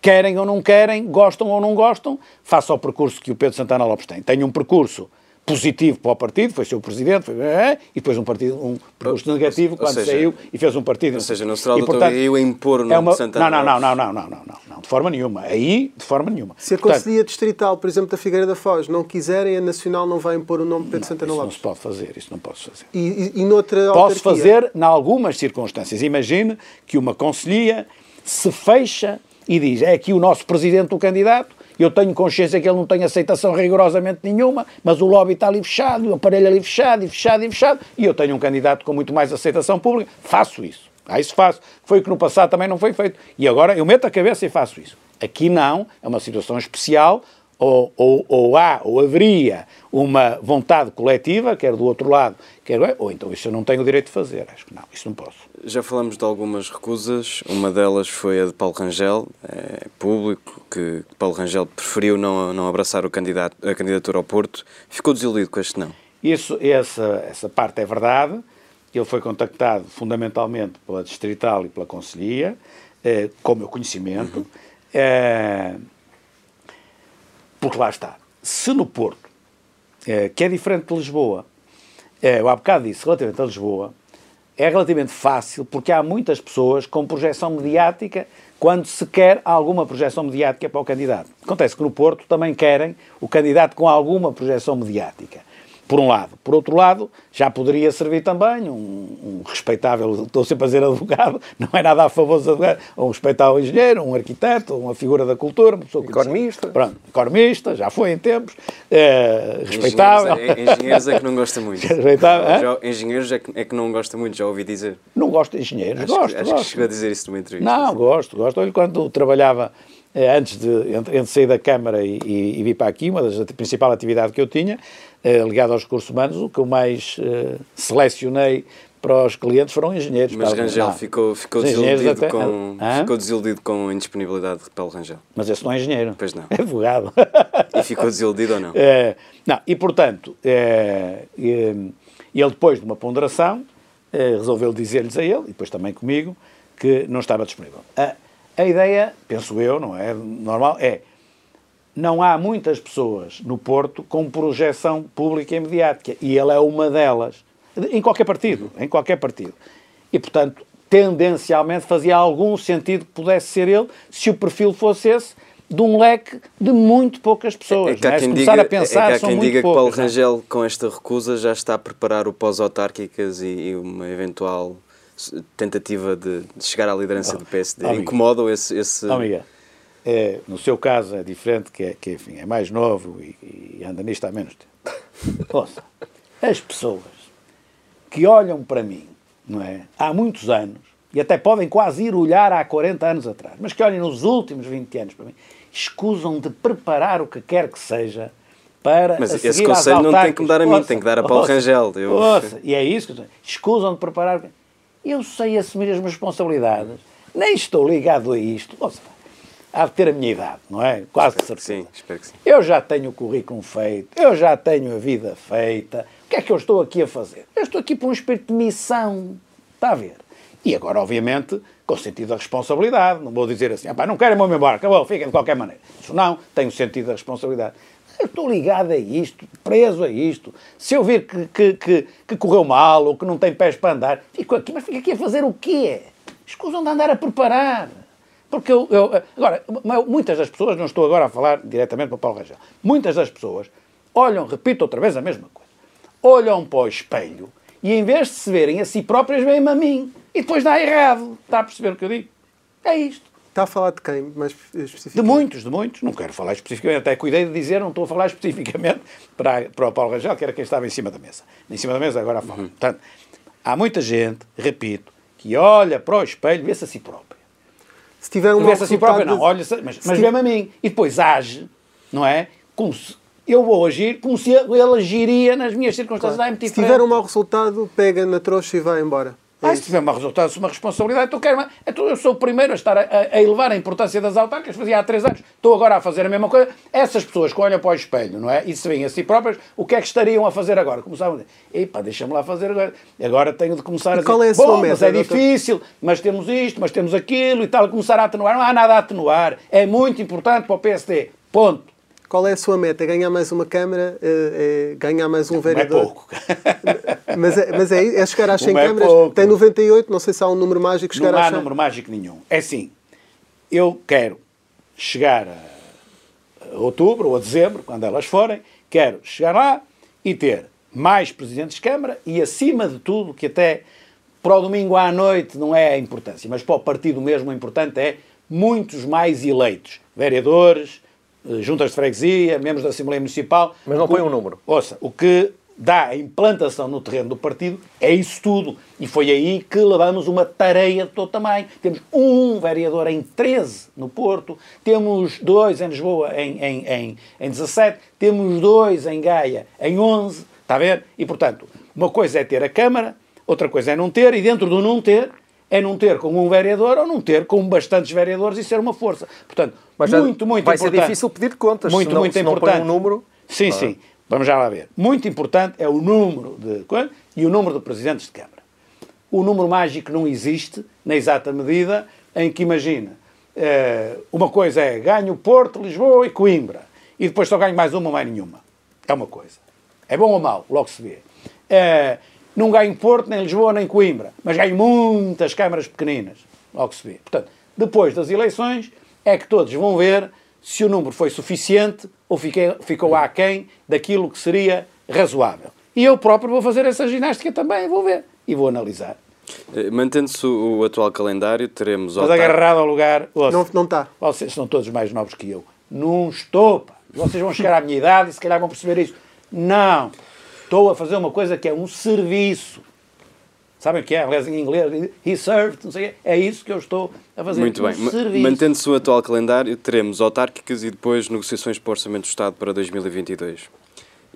querem ou não querem, gostam ou não gostam, face ao percurso que o Pedro Santana Lopes tem. Tem um percurso positivo para o partido, foi seu presidente, foi, é, é, e depois um partido, um negativo, quando seja, saiu e fez um partido.
Ou seja, não será o portanto, eu a impor o nome é uma, de Santana.
Não, não, não, não, não, não, não, não, de forma nenhuma. Aí, de forma nenhuma.
Se a Conselhia Distrital, por exemplo, da Figueira da Foz, não quiserem, a Nacional não vai impor o nome de Pedro não, Santana Lopes.
Isso não se pode fazer, isso não posso fazer.
E, e, e noutra
Posso fazer em algumas circunstâncias. Imagine que uma Conselhia se fecha e diz, é aqui o nosso presidente o candidato, eu tenho consciência que ele não tem aceitação rigorosamente nenhuma, mas o lobby está ali fechado, o aparelho ali fechado, e fechado, e fechado, e eu tenho um candidato com muito mais aceitação pública, faço isso. Ah, isso faço. Foi o que no passado também não foi feito. E agora eu meto a cabeça e faço isso. Aqui não, é uma situação especial, ou, ou, ou há, ou haveria uma vontade coletiva, quer do outro lado, quer, ou então isso eu não tenho o direito de fazer. Acho que não, isso não posso.
Já falamos de algumas recusas, uma delas foi a de Paulo Rangel, é público, que Paulo Rangel preferiu não, não abraçar o candidato, a candidatura ao Porto. Ficou desiludido com este não?
Isso, essa, essa parte é verdade. Ele foi contactado fundamentalmente pela Distrital e pela Conselhia, eh, com o meu conhecimento. Uhum. Eh, porque lá está. Se no Porto, eh, que é diferente de Lisboa, eu há bocado disse, relativamente a Lisboa, é relativamente fácil porque há muitas pessoas com projeção mediática quando se quer alguma projeção mediática para o candidato. Acontece que no Porto também querem o candidato com alguma projeção mediática por um lado. Por outro lado, já poderia servir também um, um, respeitável, estou sempre a dizer advogado, não é nada a favor dos advogados, um respeitável engenheiro, um arquiteto, uma figura da cultura, uma pessoa
Economista.
Pronto, economista, já foi em tempos, é, respeitável.
Engenheiros, é, engenheiros é que não gosta muito. respeitável. Já, engenheiros é que, é que não gosta muito, já ouvi dizer.
Não gosto de engenheiros,
acho
gosto.
Que, acho
gosto.
que chegou a dizer isso numa entrevista.
Não, gosto, gosto. Olha, quando trabalhava eh, antes de entre, sair da Câmara e, e, e, vir para aqui, uma das principais atividades que eu tinha, eh, ligado aos recursos humanos, o que eu mais eh, selecionei para os clientes foram engenheiros.
Mas Rangel ficou, ficou, desiludido até... com, ficou desiludido com a indisponibilidade de Paulo Rangel.
Mas esse não é engenheiro.
Pois não.
É advogado.
E ficou desiludido ou não?
É, não, e portanto, é, é, ele depois de uma ponderação, é, resolveu dizer-lhes a ele, e depois também comigo, que não estava disponível. A, a ideia, penso eu, não é normal, é não há muitas pessoas no Porto com projeção pública e mediática, e ele é uma delas, em qualquer partido, em qualquer partido. E, portanto, tendencialmente fazia algum sentido que pudesse ser ele, se o perfil fosse esse, de um leque de muito poucas pessoas. É,
que há
é?
quem diga, a pensar, é quem diga que Paulo é? Rangel, com esta recusa, já está a preparar o pós-autárquicas e, e, uma eventual tentativa de, de chegar à liderança oh, do PSD. Oh, Incomoda esse... esse...
Oh, é, no seu caso é diferente, que é, que, enfim, é mais novo e, e anda nisto há menos tempo. Ouça, as pessoas que olham para mim, não é? Há muitos anos, e até podem quase ir olhar há 40 anos atrás, mas que olhem nos últimos 20 anos para mim, escusam de preparar o que quer que seja para
Mas esse conselho não tem que me dar a mim, ouça, tem que dar a Paulo ouça, Rangel.
Eu... Ouça, e é isso que escusam de preparar. Eu sei assumir as minhas responsabilidades, nem estou ligado a isto. Ouça, há de ter a minha idade, não é? Quase
espero certeza. Sim, espero que sim.
Eu já tenho o currículo feito, eu já tenho a vida feita. O que é que eu estou aqui a fazer? Eu estou aqui por um espírito de missão. Está a ver? E agora, obviamente, com sentido da responsabilidade. Não vou dizer assim, ah, não quero ir-me embora, acabou, fiquem de qualquer maneira. Isso não, tenho sentido da responsabilidade. Eu estou ligado a isto, preso a isto. Se eu vir que, que, que, que correu mal ou que não tem pés para andar, fico aqui, mas fico aqui a fazer o quê? Escusam de andar a preparar. Porque eu, eu, Agora, muitas das pessoas, não estou agora a falar diretamente para o Paulo Rangel, muitas das pessoas olham, repito outra vez a mesma coisa, olham para o espelho e em vez de se verem a si próprias, veem-me a mim. E depois dá errado. Está a perceber o que eu digo? É isto.
Está a falar de quem, mais
especificamente? De muitos, de muitos. Não quero falar especificamente. Até cuidei de dizer, não estou a falar especificamente para, para o Paulo Rangel, que era quem estava em cima da mesa. Em cima da mesa agora falo. Uhum. Portanto, há muita gente, repito, que olha para o espelho e vê-se a si próprio
se tiver um
mau assim próprio, não, olha, mas, mas vê-me a mim. E depois age, não é? Como se eu vou agir como se ele agiria nas minhas circunstâncias claro.
Se tiver um mau resultado, pega na trouxa e vai embora.
Ah, se tiver um resultado, uma responsabilidade, então quero, então eu sou o primeiro a estar a, a, elevar a importância das autárquicas, fazia há três anos, estou agora a fazer a mesma coisa. Essas pessoas que olham para o espelho, não é? E se veem a si próprias, o que é que estariam a fazer agora? Começavam a dizer, epá, deixa-me lá fazer agora. Agora tenho de começar e a
qual
dizer,
é
bom, mas é doutor? difícil, mas temos isto, mas temos aquilo e tal, começar a atenuar. Não há nada a atenuar. É muito importante para o PSD. Ponto.
Qual é a sua meta? Ganhar mais uma Câmara? É, é ganhar mais um vereador?
é pouco.
mas é, mas é, é chegar às 100 é câmaras? Pouco. Tem 98, não sei se há um número mágico. Chegar
não
há
número mágico nenhum. É assim, eu quero chegar a outubro ou a dezembro, quando elas forem, quero chegar lá e ter mais presidentes de Câmara e, acima de tudo, que até para o domingo à noite não é a importância, mas para o partido mesmo o importante é muitos mais eleitos. Vereadores, juntas de freguesia, membros da Assembleia Municipal.
Mas não põe um número.
Ouça, o que dá a implantação no terreno do partido, é isso tudo. E foi aí que levamos uma tareia de todo tamanho. Temos um vereador em 13 no Porto, temos dois em Lisboa em, em, em, em 17, temos dois em Gaia em 11, está a ver? E, portanto, uma coisa é ter a Câmara, outra coisa é não ter, e dentro do não ter, é não ter com um vereador ou não ter com bastantes vereadores e ser uma força. Portanto, Mas muito, muito
vai
importante.
Vai ser difícil pedir contas,
muito,
senão,
muito
se
importante.
um número...
Sim, sim. Vamos já lá ver. Muito importante é o número de e o número de presidentes de Câmara. O número mágico não existe na exata medida em que, imagina, eh, uma coisa é ganho Porto, Lisboa e Coimbra e depois só ganho mais uma ou mais nenhuma. É uma coisa. É bom ou mau? Logo se vê. Não ganho Porto, nem Lisboa, nem Coimbra, mas ganho muitas câmaras pequeninas. Logo se vê. Portanto, depois das eleições é que todos vão ver se o número foi suficiente ou fiquei, ficou aquém daquilo que seria razoável. E eu próprio vou fazer essa ginástica também, vou ver e vou analisar.
Eh, mantendo-se o atual calendário, teremos...
Mas agarrado ao lugar...
Ouça, não, não está.
Vocês são todos mais novos que eu. Não estou, pá. Vocês vão chegar à minha idade e se calhar vão perceber isso. Não. Estou a fazer uma coisa que é um serviço. Sabem o que é? Aliás, em inglês, he served, não sei É isso que eu estou a fazer.
Muito bem. Mantendo-se o atual calendário, teremos autárquicas e depois negociações para o Orçamento do Estado para 2022.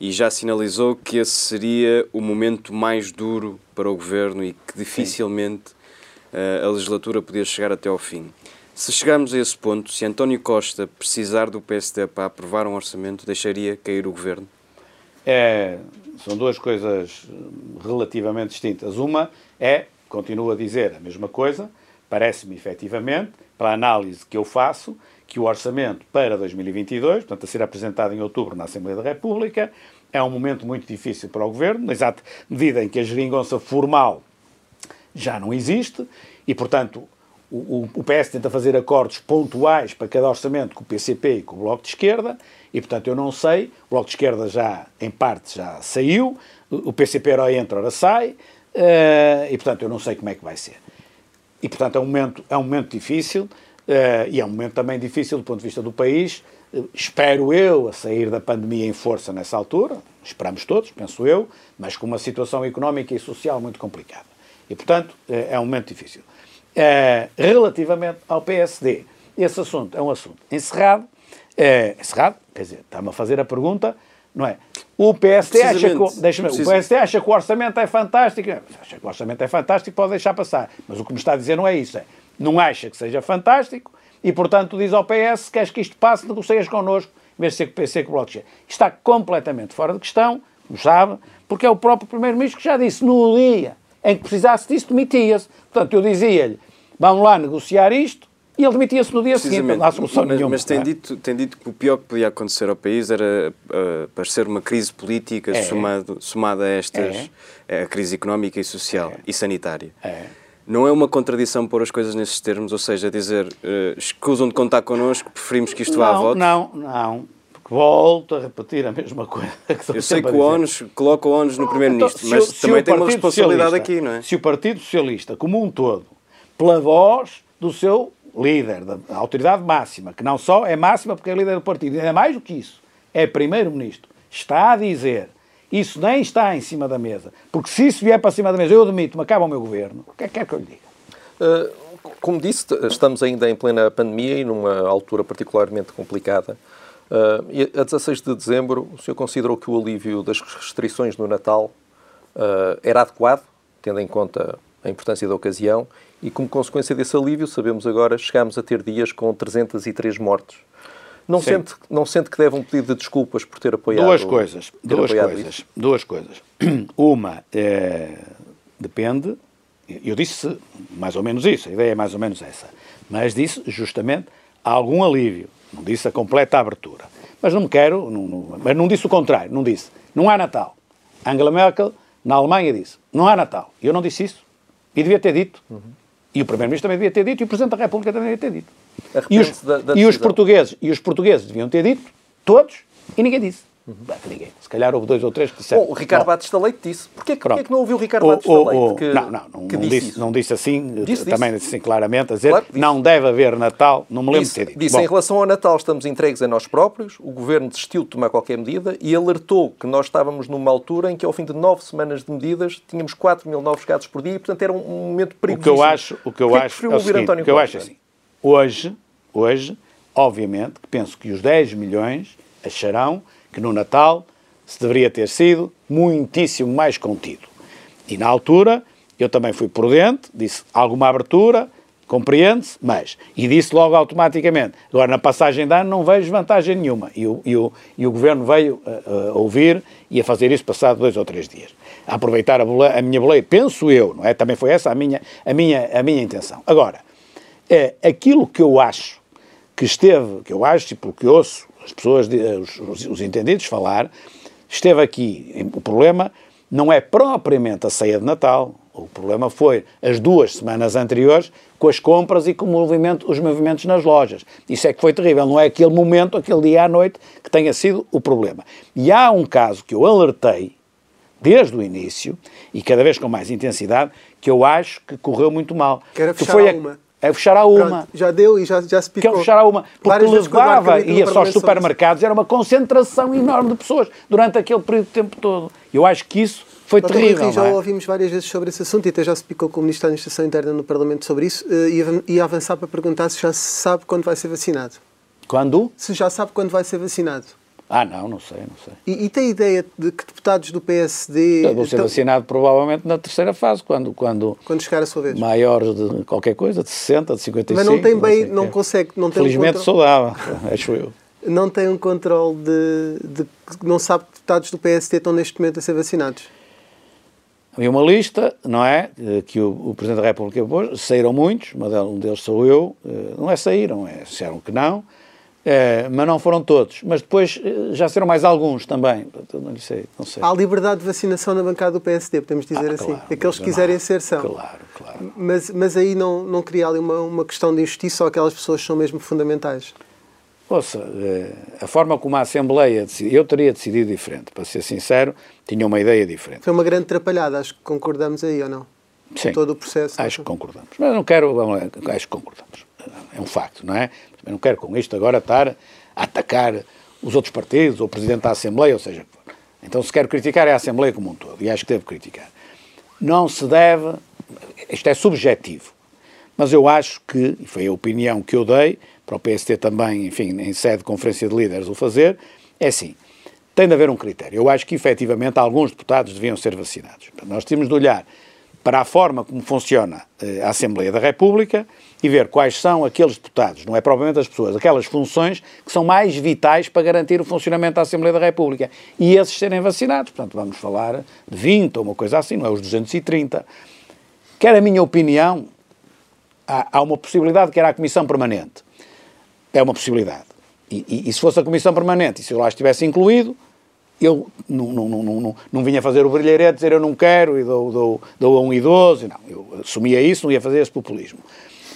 E já sinalizou que esse seria o momento mais duro para o Governo e que dificilmente uh, a legislatura podia chegar até ao fim. Se chegarmos a esse ponto, se António Costa precisar do PSD para aprovar um orçamento, deixaria cair o Governo?
É, são duas coisas relativamente distintas. Uma é, continuo a dizer a mesma coisa, parece-me efetivamente, pela análise que eu faço, que o orçamento para 2022, portanto a ser apresentado em outubro na Assembleia da República, é um momento muito difícil para o Governo, na exata medida em que a geringonça formal já não existe e, portanto, o, o PS tenta fazer acordos pontuais para cada orçamento com o PCP e com o Bloco de Esquerda, e portanto eu não sei, o Bloco de Esquerda já, em parte, já saiu, o PCP ora entra, ora sai, uh, e portanto eu não sei como é que vai ser. E portanto é um momento, é um momento difícil, uh, e é um momento também difícil do ponto de vista do país, uh, espero eu a sair da pandemia em força nessa altura, esperamos todos, penso eu, mas com uma situação económica e social muito complicada. E portanto é um momento difícil. É, relativamente ao PSD, esse assunto é um assunto encerrado, é, encerrado, quer dizer, está-me a fazer a pergunta, não é? O PSD, acha que, o PSD acha que o orçamento é fantástico, acha que o orçamento é fantástico, pode deixar passar, mas o que me está a dizer não é isso, é, não acha que seja fantástico e, portanto, diz ao PS, queres que isto passe, negocias connosco, em vez de ser com o PC, com o Bloco de Está completamente fora de questão, como sabe, porque é o próprio Primeiro-Ministro que já disse no dia em que precisasse disso, demitia-se. Portanto, eu dizia-lhe, vamos lá negociar isto, e ele demitia-se no dia seguinte, não há solução
mas,
nenhuma.
Mas tem, é? dito, tem dito que o pior que podia acontecer ao país era uh, parecer uma crise política é. somado, somada a estas, é. a crise económica e social é. e sanitária.
É.
Não é uma contradição pôr as coisas nesses termos, ou seja, dizer uh, escusam de contar connosco, preferimos que isto vá
não,
a voto?
Não, não, volto a repetir a mesma coisa.
Que Eu sei que o ONU coloca o ONU no Primeiro-Ministro, então, mas também tem uma responsabilidade aqui, não é?
Se o Partido Socialista, como um todo, pela voz do seu líder, da autoridade máxima, que não só é máxima porque é líder do partido, ainda mais do que isso, é Primeiro-Ministro, está a dizer isso nem está em cima da mesa, porque se isso vier para cima da mesa, eu demito-me, acaba o meu governo, o que é que quer que eu lhe diga?
Uh, como disse, estamos ainda em plena pandemia e numa altura particularmente complicada. Uh, a 16 de dezembro, o senhor considerou que o alívio das restrições no Natal uh, era adequado, tendo em conta a importância da ocasião, e como consequência desse alívio, sabemos agora, chegámos a ter dias com 303 mortes. Não sente, não sente que deve um pedido de desculpas por ter apoiado
Duas coisas. Duas coisas. Isso? Duas coisas. Uma, é, depende, eu disse mais ou menos isso, a ideia é mais ou menos essa, mas disse justamente algum alívio. Não disse a completa abertura. Mas não me quero, não, não, mas não disse o contrário, não disse. Não há Natal. Angela Merkel, na Alemanha, disse: não há Natal. E eu não disse isso. E devia ter dito. Uhum. E o Primeiro-Ministro também devia ter dito, e o Presidente da República também devia ter dito. E os, da, da e os, portugueses, e os portugueses deviam ter dito, todos, e ninguém disse. Uhum. Ninguém. Se calhar houve dois ou três que disseram.
Oh, o Ricardo Batista Leite disse. Porquê, porquê que não ouviu o Ricardo Batista Leite? Que,
não, não, não, não,
disse,
disse, não disse assim,
disse,
também
disse.
assim claramente, a dizer
Claro,
não deve haver Natal, não me lembro
Disse,
de ter dito.
disse
Bom,
em relação ao Natal estamos entregues a nós próprios, o Governo desistiu de tomar qualquer medida e alertou que nós estávamos numa altura em que ao fim de nove semanas de medidas tínhamos 4 mil novos casos por dia e portanto era um, um momento
o
perigoso.
que eu acho, o que eu
Porquê
acho, é o seguinte,
António
o que eu acho assim, hoje, hoje, obviamente, penso que os 10 milhões acharão que no Natal se deveria ter sido muitíssimo mais contido. E na altura, eu também fui prudente, disse alguma abertura, compreende-se, mas, e disse logo automaticamente, agora na passagem de ano não vejo vantagem nenhuma. E o, e o, e o Governo veio a, a ouvir e a fazer isso passado dois ou três dias. A aproveitar a, boleia, a minha boleia, penso eu, não é? Também foi essa a minha, a minha, a minha intenção. Agora, é, aquilo que eu acho que esteve, que eu acho, e pelo que ouço as pessoas, os, os, os entendidos falar, esteve aqui. O problema não é propriamente a ceia de Natal, o problema foi as duas semanas anteriores com as compras e com movimento, os movimentos nas lojas. Isso é que foi terrível. Não é aquele momento, aquele dia à noite, que tenha sido o problema. E há um caso que eu alertei desde o início, e cada vez com mais intensidade, que eu acho que correu muito mal.
Que era
que
fechar
foi
a uma.
É fechar a uma.
Pronto, já deu e já, já se
Que é
picou.
fechar a uma. Porque
o
levava, ia só aos supermercados, era uma concentração enorme de pessoas durante aquele período de tempo todo. Eu acho que isso foi
Doutor
terrível.
Rui, já
é?
ouvimos várias vezes sobre esse assunto e até já se picou com o Ministro da Administração Interna no Parlamento sobre isso eh, e e avançar para perguntar se já se sabe quando vai ser vacinado.
Quando?
Se já sabe quando vai ser vacinado.
Ah, não, não sei, não sei.
E, e tem ideia de que deputados do PSD,
Eu vou ser
então,
vacinado provavelmente na terceira fase, quando, quando
quando chegar a sua vez?
maiores de qualquer coisa, de 60, de 55.
Mas não tem bem, não
quê.
consegue, não tem um
Felizmente saudável, acho eu.
não tem um controle de, de não sabe que deputados do PSD estão neste momento a ser vacinados.
Havia uma lista, não é? eh, Que o, o Presidente da República pôs, saíram muitos, mas um deles sou eu, eh, não é saíram, é, disseram que não, eh, mas não foram todos. Mas depois eh, já serão mais alguns também, não sei, não sei.
Há liberdade de vacinação na bancada do PSD, podemos dizer
Ah,
assim.
claro,
Aqueles que quiserem
não.
ser são.
Claro, claro.
Mas, mas aí não, não cria ali uma, uma questão de injustiça ou aquelas pessoas que são mesmo fundamentais?
Ouça, eh, a forma como a Assembleia decidiu, eu teria decidido diferente, para ser sincero, tinha uma ideia diferente.
Foi uma grande atrapalhada, acho que concordamos aí ou não?
Sim,
Todo o processo.
acho que concordamos. Mas não quero, acho que concordamos. É um facto, não é? Mas não quero com isto agora estar a atacar os outros partidos ou o Presidente da Assembleia, ou seja, então se quero criticar é a Assembleia como um todo, e acho que devo criticar. Não se deve, isto é subjetivo, mas eu acho que, e foi a opinião que eu dei, para o PST também, enfim, em sede de conferência de líderes o fazer, é assim, tem de haver um critério. Eu acho que, efetivamente, alguns deputados deviam ser vacinados. Nós temos de olhar para a forma como funciona eh, a Assembleia da República e ver quais são aqueles deputados, não é propriamente as pessoas, aquelas funções que são mais vitais para garantir o funcionamento da Assembleia da República. E esses serem vacinados. Portanto, vamos falar de 20 ou uma coisa assim, não é os 230. Quer a minha opinião, há, uma possibilidade que era a Comissão Permanente. É uma possibilidade. E, e, e se fosse a Comissão Permanente e se eu lá estivesse incluído, eu não, não, não, não, não vinha fazer o brilharete, dizer eu não quero e dou, dou, dou a um idoso. Não, eu assumia isso, não ia fazer esse populismo.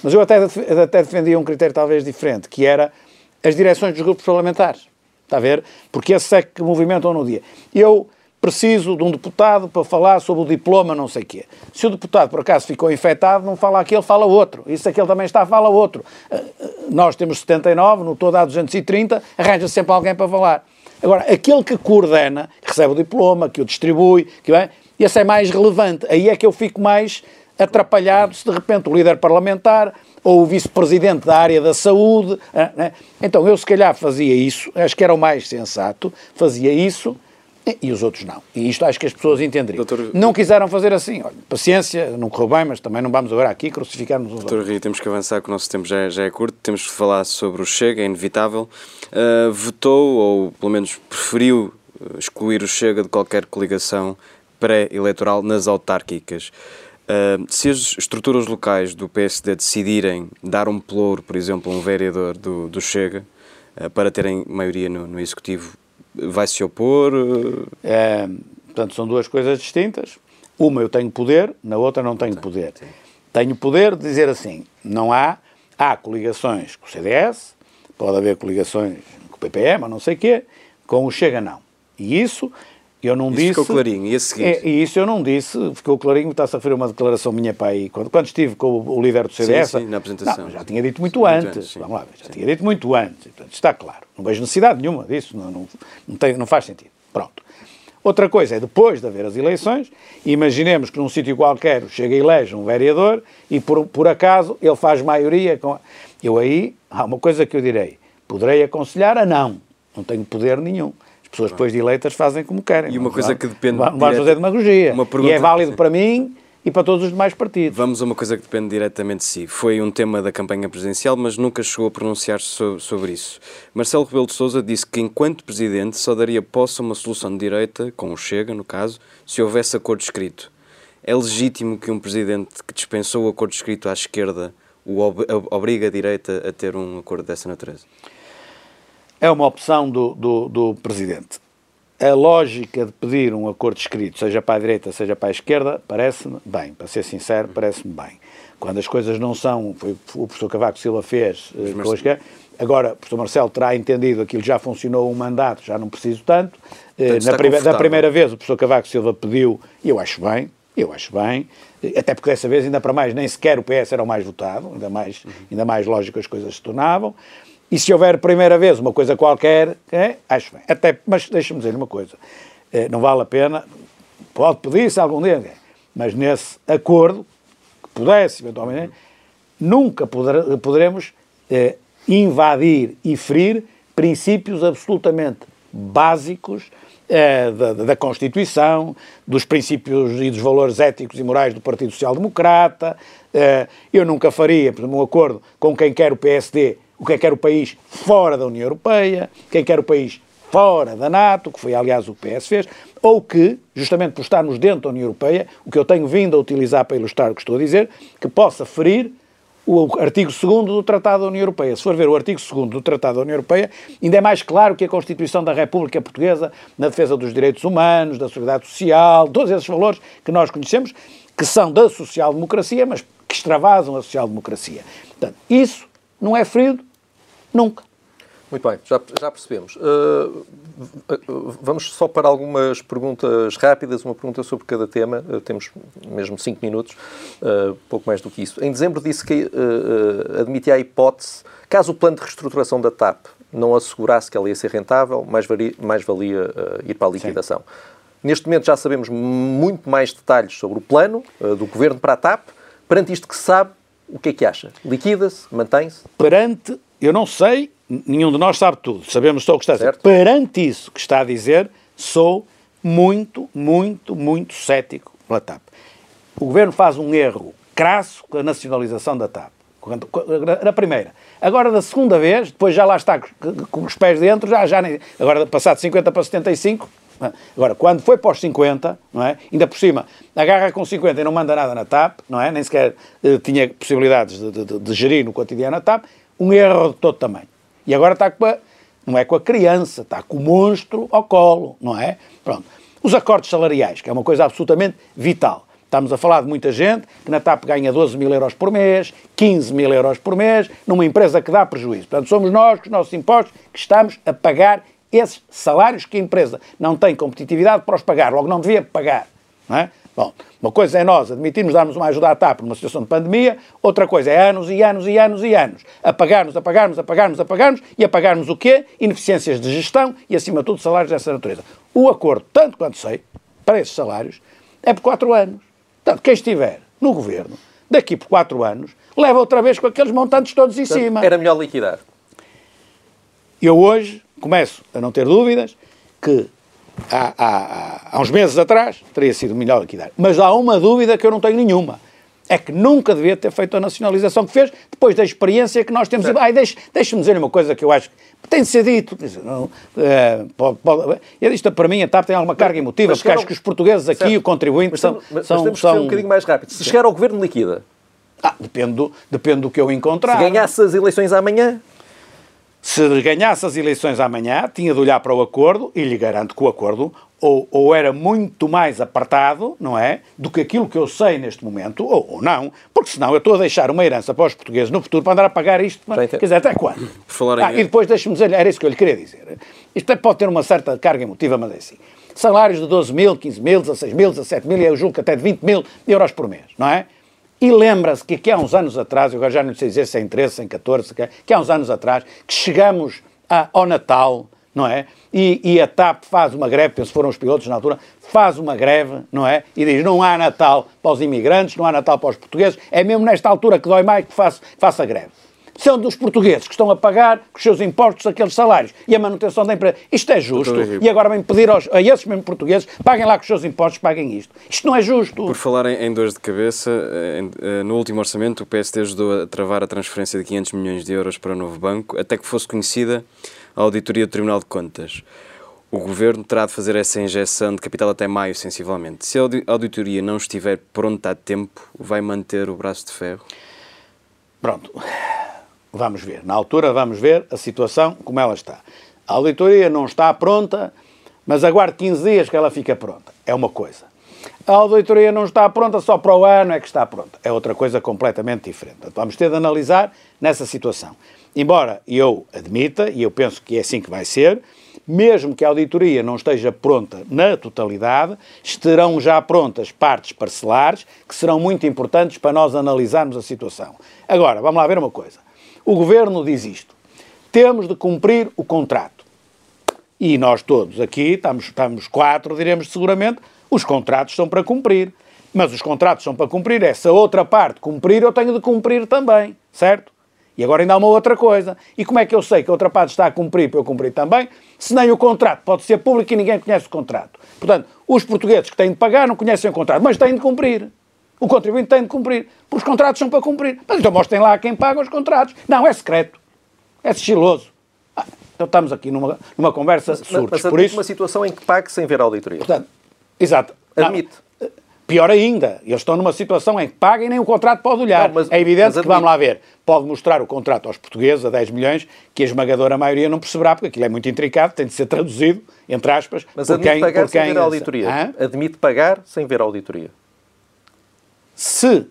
Mas eu até, até defendia um critério talvez diferente, que era as direções dos grupos parlamentares. Está a ver? Porque esse é que movimentam no dia. Eu preciso de um deputado para falar sobre o diploma não sei o quê. Se o deputado, por acaso, ficou infectado, não fala aquele, fala outro. Se aquele também está, fala outro. Nós temos 79, no todo há 230, arranja sempre alguém para falar. Agora, aquele que coordena, que recebe o diploma, que o distribui, que vai, esse é mais relevante. Aí é que eu fico mais atrapalhado se de repente o líder parlamentar ou o vice-presidente da área da saúde. Né? Então eu, se calhar, fazia isso, acho que era o mais sensato, fazia isso e os outros não. E isto acho que as pessoas entenderiam.
Doutor...
Não quiseram fazer assim. Olha, paciência, não correu bem, mas também não vamos agora aqui crucificar-nos uns
Doutor Rio, temos que avançar, que o nosso tempo já é, já é curto. Temos que falar sobre o Chega, é inevitável. Uh, votou, ou pelo menos preferiu excluir o Chega de qualquer coligação pré-eleitoral nas autárquicas. Uh, se as estruturas locais do PSD decidirem dar um pelouro, por exemplo, a um vereador do, do Chega, uh, para terem maioria no, no Executivo, vai se opor?
É, portanto, são duas coisas distintas. Uma eu tenho poder, na outra não tenho poder. Sim. Tenho poder de dizer assim: não há, há coligações com o CDS, pode haver coligações com o PPM, ou não sei o quê, com o Chega não. E isso eu não
isso
disse.
Ficou clarinho. E a seguir?
É, e isso eu não disse. Ficou clarinho. Está-se a referir uma declaração minha pai quando, quando estive com o, o líder do CDS.
Sim, sim, na apresentação.
Não, já tinha dito muito, muito antes. antes Vamos lá. Já sim. tinha dito muito antes. Portanto, está claro. Não vejo necessidade nenhuma disso. Não, não, não, tem, não faz sentido. Pronto. Outra coisa é depois de haver as eleições, imaginemos que num sítio qualquer chega e elege um vereador e por, por acaso ele faz maioria. Com... Eu aí, há uma coisa que eu direi, poderei aconselhar a não, não tenho poder nenhum. As pessoas depois de eleitas fazem como querem.
E uma coisa que depende...
Não vamos fazer demagogia. Pergunta... E é válido para mim e para todos os demais partidos.
Vamos a uma coisa que depende diretamente de si. Foi um tema da campanha presidencial, mas nunca chegou a pronunciar-se sobre isso. Marcelo Rebelo de Sousa disse que, enquanto presidente, só daria posse a uma solução de direita, com o Chega, no caso, se houvesse acordo escrito. É legítimo que um presidente que dispensou o acordo escrito à esquerda o obriga a direita a ter um acordo dessa natureza?
É uma opção do, do, do presidente a lógica de pedir um acordo escrito, seja para a direita, seja para a esquerda, parece-me bem, para ser sincero, parece-me bem. Quando as coisas não são, foi o professor Cavaco Silva fez com a esquerda, agora o professor Marcelo terá entendido aquilo já funcionou um mandato, já não preciso tanto. Uh, na prime da primeira vez o professor Cavaco Silva pediu, e eu acho bem, eu acho bem, até porque dessa vez, ainda para mais, nem sequer o PS era o mais votado, ainda mais, ainda mais lógico as coisas se tornavam. E se houver primeira vez uma coisa qualquer, é, acho bem. Até, mas deixa-me dizer uma coisa, é, não vale a pena, pode pedir-se algum dia, mas nesse acordo, que pudesse eventualmente, nunca poder, poderemos é, invadir e ferir princípios absolutamente básicos é, da, da, Constituição, dos princípios e dos valores éticos e morais do Partido Social Democrata. É, eu nunca faria, por exemplo, um acordo com quem quer o PSD o que é que era o país fora da União Europeia, quem quer o país fora da NATO, que foi aliás o que o PS fez, ou que, justamente por estarmos dentro da União Europeia, o que eu tenho vindo a utilizar para ilustrar o que estou a dizer, que possa ferir o artigo 2 do Tratado da União Europeia. Se for ver o artigo 2 do Tratado da União Europeia, ainda é mais claro que a Constituição da República Portuguesa, na defesa dos direitos humanos, da solidariedade social, todos esses valores que nós conhecemos, que são da social-democracia, mas que extravasam a social-democracia. Portanto, isso não é ferido Nunca.
Muito bem, já, já percebemos. Uh, vamos só para algumas perguntas rápidas, uma pergunta sobre cada tema. Uh, temos mesmo cinco minutos, uh, pouco mais do que isso. Em dezembro disse que admitia a hipótese, caso o plano de reestruturação da TAP não assegurasse que ela ia ser rentável, mais, varia, mais valia ir para a liquidação. Sim. Neste momento já sabemos muito mais detalhes sobre o plano do Governo para a TAP. Perante isto que se sabe, o que é que acha? Liquida-se? Mantém-se?
Perante eu não sei, nenhum de nós sabe tudo, sabemos só o que está a dizer. Certo. Perante isso que está a dizer, sou muito, muito, muito cético pela TAP. O governo faz um erro crasso com a nacionalização da TAP. Na primeira. Agora, da segunda vez, depois já lá está com os pés dentro, já, já nem. Agora, passado de 50 para 75. É? Agora, quando foi para os 50, não é? Ainda por cima, agarra com 50 e não manda nada na TAP, não é? Nem sequer eh, tinha possibilidades de, de, de gerir no cotidiano a TAP um erro de todo tamanho. E agora está com a, não é com a criança, está com o monstro ao colo, não é? Pronto. Os acordos salariais, que é uma coisa absolutamente vital. Estamos a falar de muita gente que na TAP ganha 12 mil euros por mês, 15 mil euros por mês, numa empresa que dá prejuízo. Portanto, somos nós, com os nossos impostos, que estamos a pagar esses salários que a empresa não tem competitividade para os pagar, logo não devia pagar. Não é? Bom, uma coisa é nós admitirmos darmos uma ajuda à TAP numa situação de pandemia, outra coisa é anos e anos e anos e anos a pagarmos, a pagarmos, a pagarmos, a pagarmos e a pagarmos o quê? Ineficiências de gestão e, acima de tudo, salários dessa natureza. O acordo, tanto quanto sei, para esses salários, é por quatro anos. Portanto, quem estiver no governo, daqui por quatro anos, leva outra vez com aqueles montantes todos em Portanto, cima.
Era melhor liquidar.
Eu hoje começo a não ter dúvidas que há, há, há uns meses atrás, teria sido melhor liquidar. Mas há uma dúvida que eu não tenho nenhuma. É que nunca devia ter feito a nacionalização que fez, depois da experiência que nós temos. Ai, deixe, deixe-me dizer uma coisa que eu acho que tem de ser dito. Não, é, pode, pode, isto, para mim, a TAP tem alguma carga emotiva, porque acho que os portugueses aqui, certo. o contribuinte, mas, são.
Mas,
são,
temos são, ser um bocadinho mais rápido. Se chegar ao governo, liquida.
Ah, depende do, depende do que eu encontrar.
Se ganhasse as eleições amanhã.
Se ganhasse as eleições amanhã, tinha de olhar para o acordo e lhe garanto que o acordo ou, ou, era muito mais apartado, não é? Do que aquilo que eu sei neste momento, ou, ou, não, porque senão eu estou a deixar uma herança para os portugueses no futuro para andar a pagar isto. Quer dizer, até quando? Ah, e depois deixe-me dizer, era isso que eu lhe queria dizer. Isto pode ter uma certa carga emotiva, mas é assim. Salários de 12 mil, 15 mil, 16 mil, 17 mil, e eu julgo que até de 20 mil euros por mês, não é? E lembra-se que aqui há uns anos atrás, eu já não sei dizer se é em 13, se é em 14, que há uns anos atrás, que chegamos a, ao Natal, não é? E, e, a TAP faz uma greve, penso foram os pilotos na altura, faz uma greve, não é? E diz, não há Natal para os imigrantes, não há Natal para os portugueses, é mesmo nesta altura que dói mais que faça, que faça greve são dos portugueses que estão a pagar com os seus impostos aqueles salários e a manutenção da empresa. Isto é justo. E agora vem pedir aos, a esses mesmos portugueses, paguem lá com os seus impostos, paguem isto. Isto não é justo.
Por falar em, em dores de cabeça, em, eh, no último orçamento o PST ajudou a travar a transferência de 500 milhões de euros para o novo banco, até que fosse conhecida a auditoria do Tribunal de Contas. O Governo terá de fazer essa injeção de capital até maio, sensivelmente. Se a auditoria não estiver pronta a tempo, vai manter o braço de ferro?
Pronto. Vamos ver. Na altura, vamos ver a situação como ela está. A auditoria não está pronta, mas aguarde 15 dias que ela fica pronta. É uma coisa. A auditoria não está pronta, só para o ano é que está pronta. É outra coisa completamente diferente. Vamos ter de analisar nessa situação. Embora eu admita, e eu penso que é assim que vai ser, mesmo que a auditoria não esteja pronta na totalidade, estarão já prontas partes parcelares que serão muito importantes para nós analisarmos a situação. Agora, vamos lá ver uma coisa. O governo diz isto: temos de cumprir o contrato. E nós todos aqui, estamos, estamos quatro, diremos seguramente, os contratos são para cumprir. Mas os contratos são para cumprir, essa outra parte cumprir, eu tenho de cumprir também, certo? E agora ainda há uma outra coisa. E como é que eu sei que a outra parte está a cumprir para eu cumprir também, se nem o contrato pode ser público e ninguém conhece o contrato? Portanto, os portugueses que têm de pagar não conhecem o contrato, mas têm de cumprir. O contribuinte tem de cumprir, porque os contratos são para cumprir. Mas então mostrem lá quem paga os contratos. Não, é secreto. É sigiloso. Ah, então estamos aqui numa, numa conversa mas, surdos.
Mas, Por isso, uma situação em que pague sem ver auditoria.
Portanto, exato.
Admite.
Não, pior ainda, eles estão numa situação em que pagam e nem o contrato pode olhar. Não, mas, é evidente que, vamos lá ver, pode mostrar o contrato aos portugueses a 10 milhões, que a esmagadora maioria não perceberá, porque aquilo é muito intricado, tem de ser traduzido, entre aspas,
mas por quem... pagar por quem, sem ver a auditoria. Hã? Admite pagar sem ver auditoria.
Se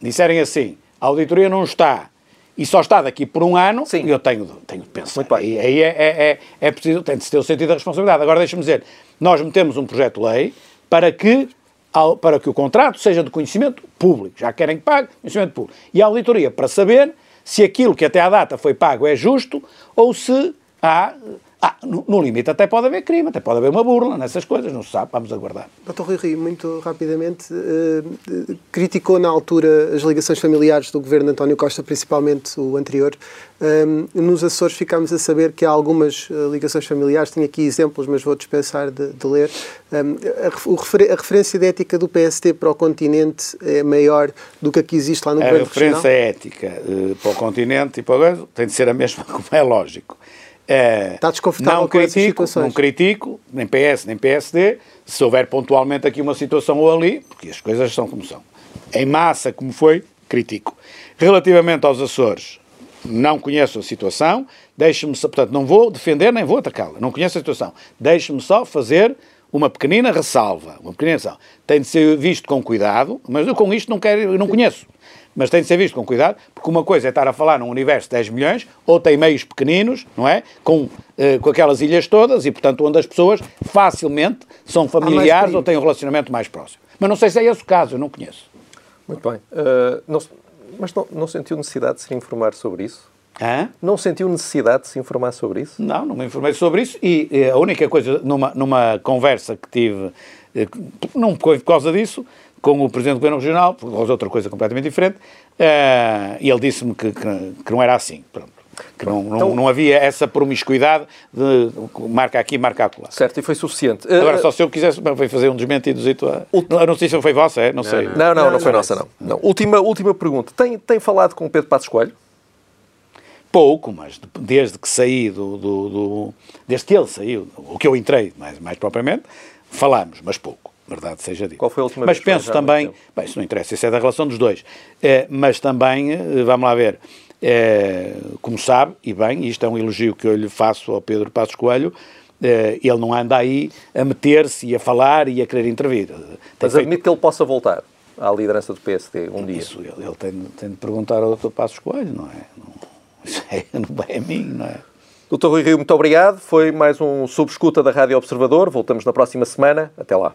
disserem assim, a auditoria não está e só está daqui por um ano, Sim. eu tenho, tenho de pensar. Muito bem. Aí é, é, é, é preciso, tem de ter o sentido da responsabilidade. Agora, deixa-me dizer, nós metemos um projeto de lei para que, para que o contrato seja de conhecimento público. Já querem que pague, conhecimento público. E a auditoria para saber se aquilo que até à data foi pago é justo ou se há ah, no, no, limite até pode haver crime, até pode haver uma burla nessas coisas, não se sabe, vamos aguardar.
Dr. Rui Rio, muito rapidamente, eh, criticou na altura as ligações familiares do governo de António Costa, principalmente o anterior. Eh, nos Açores ficámos a saber que há algumas eh, ligações familiares, tenho aqui exemplos, mas vou dispensar de, de ler. a, a, referência de ética do PST para o continente é maior do que a que existe lá no
a
governo
A referência ética para o continente e para o governo tem de ser a mesma, como é lógico.
É, Está desconfortável
não
com
critico, Não critico, nem PS, nem PSD, se houver pontualmente aqui uma situação ou ali, porque as coisas são como são. Em massa, como foi, critico. Relativamente aos Açores, não conheço a situação, deixe-me, portanto, não vou defender nem vou atacá-la, não conheço a situação. Deixe-me só fazer uma pequenina ressalva, uma pequenina ressalva. Tem de ser visto com cuidado, mas eu com isto não quero, não conheço mas tem de ser visto com cuidado, porque uma coisa é estar a falar num universo de 10 milhões, ou tem meios pequeninos, não é? Com, uh, com aquelas ilhas todas, e portanto onde as pessoas facilmente são familiares ou têm um relacionamento mais próximo. Mas não sei se é esse o caso, eu não conheço.
Muito bem. Uh, não, mas não, não sentiu necessidade de se informar sobre isso?
Hã?
Não sentiu necessidade de se informar sobre isso?
Não, não me informei sobre isso e eh, a única coisa, numa, numa conversa que tive, não por causa disso, com o Presidente do Governo Regional, por causa de outra coisa completamente diferente, uh, e ele disse-me que, que, que, não era assim. Pronto. Que não, então, não, não, havia essa promiscuidade de marca aqui, marca acolá.
Certo, e foi suficiente.
Agora, uh, só se eu quisesse foi fazer um desmentidozito. A... A notícia foi vossa, é? Não, sei.
Não, não, não, não foi nossa, não. não. Última, última pergunta. Tem, tem falado com o Pedro Passos Coelho?
Pouco, mas desde que saí do, do, do, Desde que ele saiu, o que eu entrei, mais, mais propriamente, falámos, mas pouco verdade seja dita.
Qual foi a última
mas
vez
penso também, bem, isso não interessa, isso é da relação dos dois, é, mas também, eh, vamos lá ver, É, como sabe, e bem, isto é um elogio que eu lhe faço ao Pedro Passos Coelho, é, ele não anda aí a meter-se e a falar e a querer intervir. Tem
Mas feito... admite que ele possa voltar à liderança do PSD um dia.
Isso, ele, ele tem, tem, de perguntar ao Dr. Passos Coelho, não é? Não, isso é, não é a mim, não é?
Doutor Rui Rio, muito obrigado. Foi mais um Subescuta da Rádio Observador. Voltamos na próxima semana. Até lá.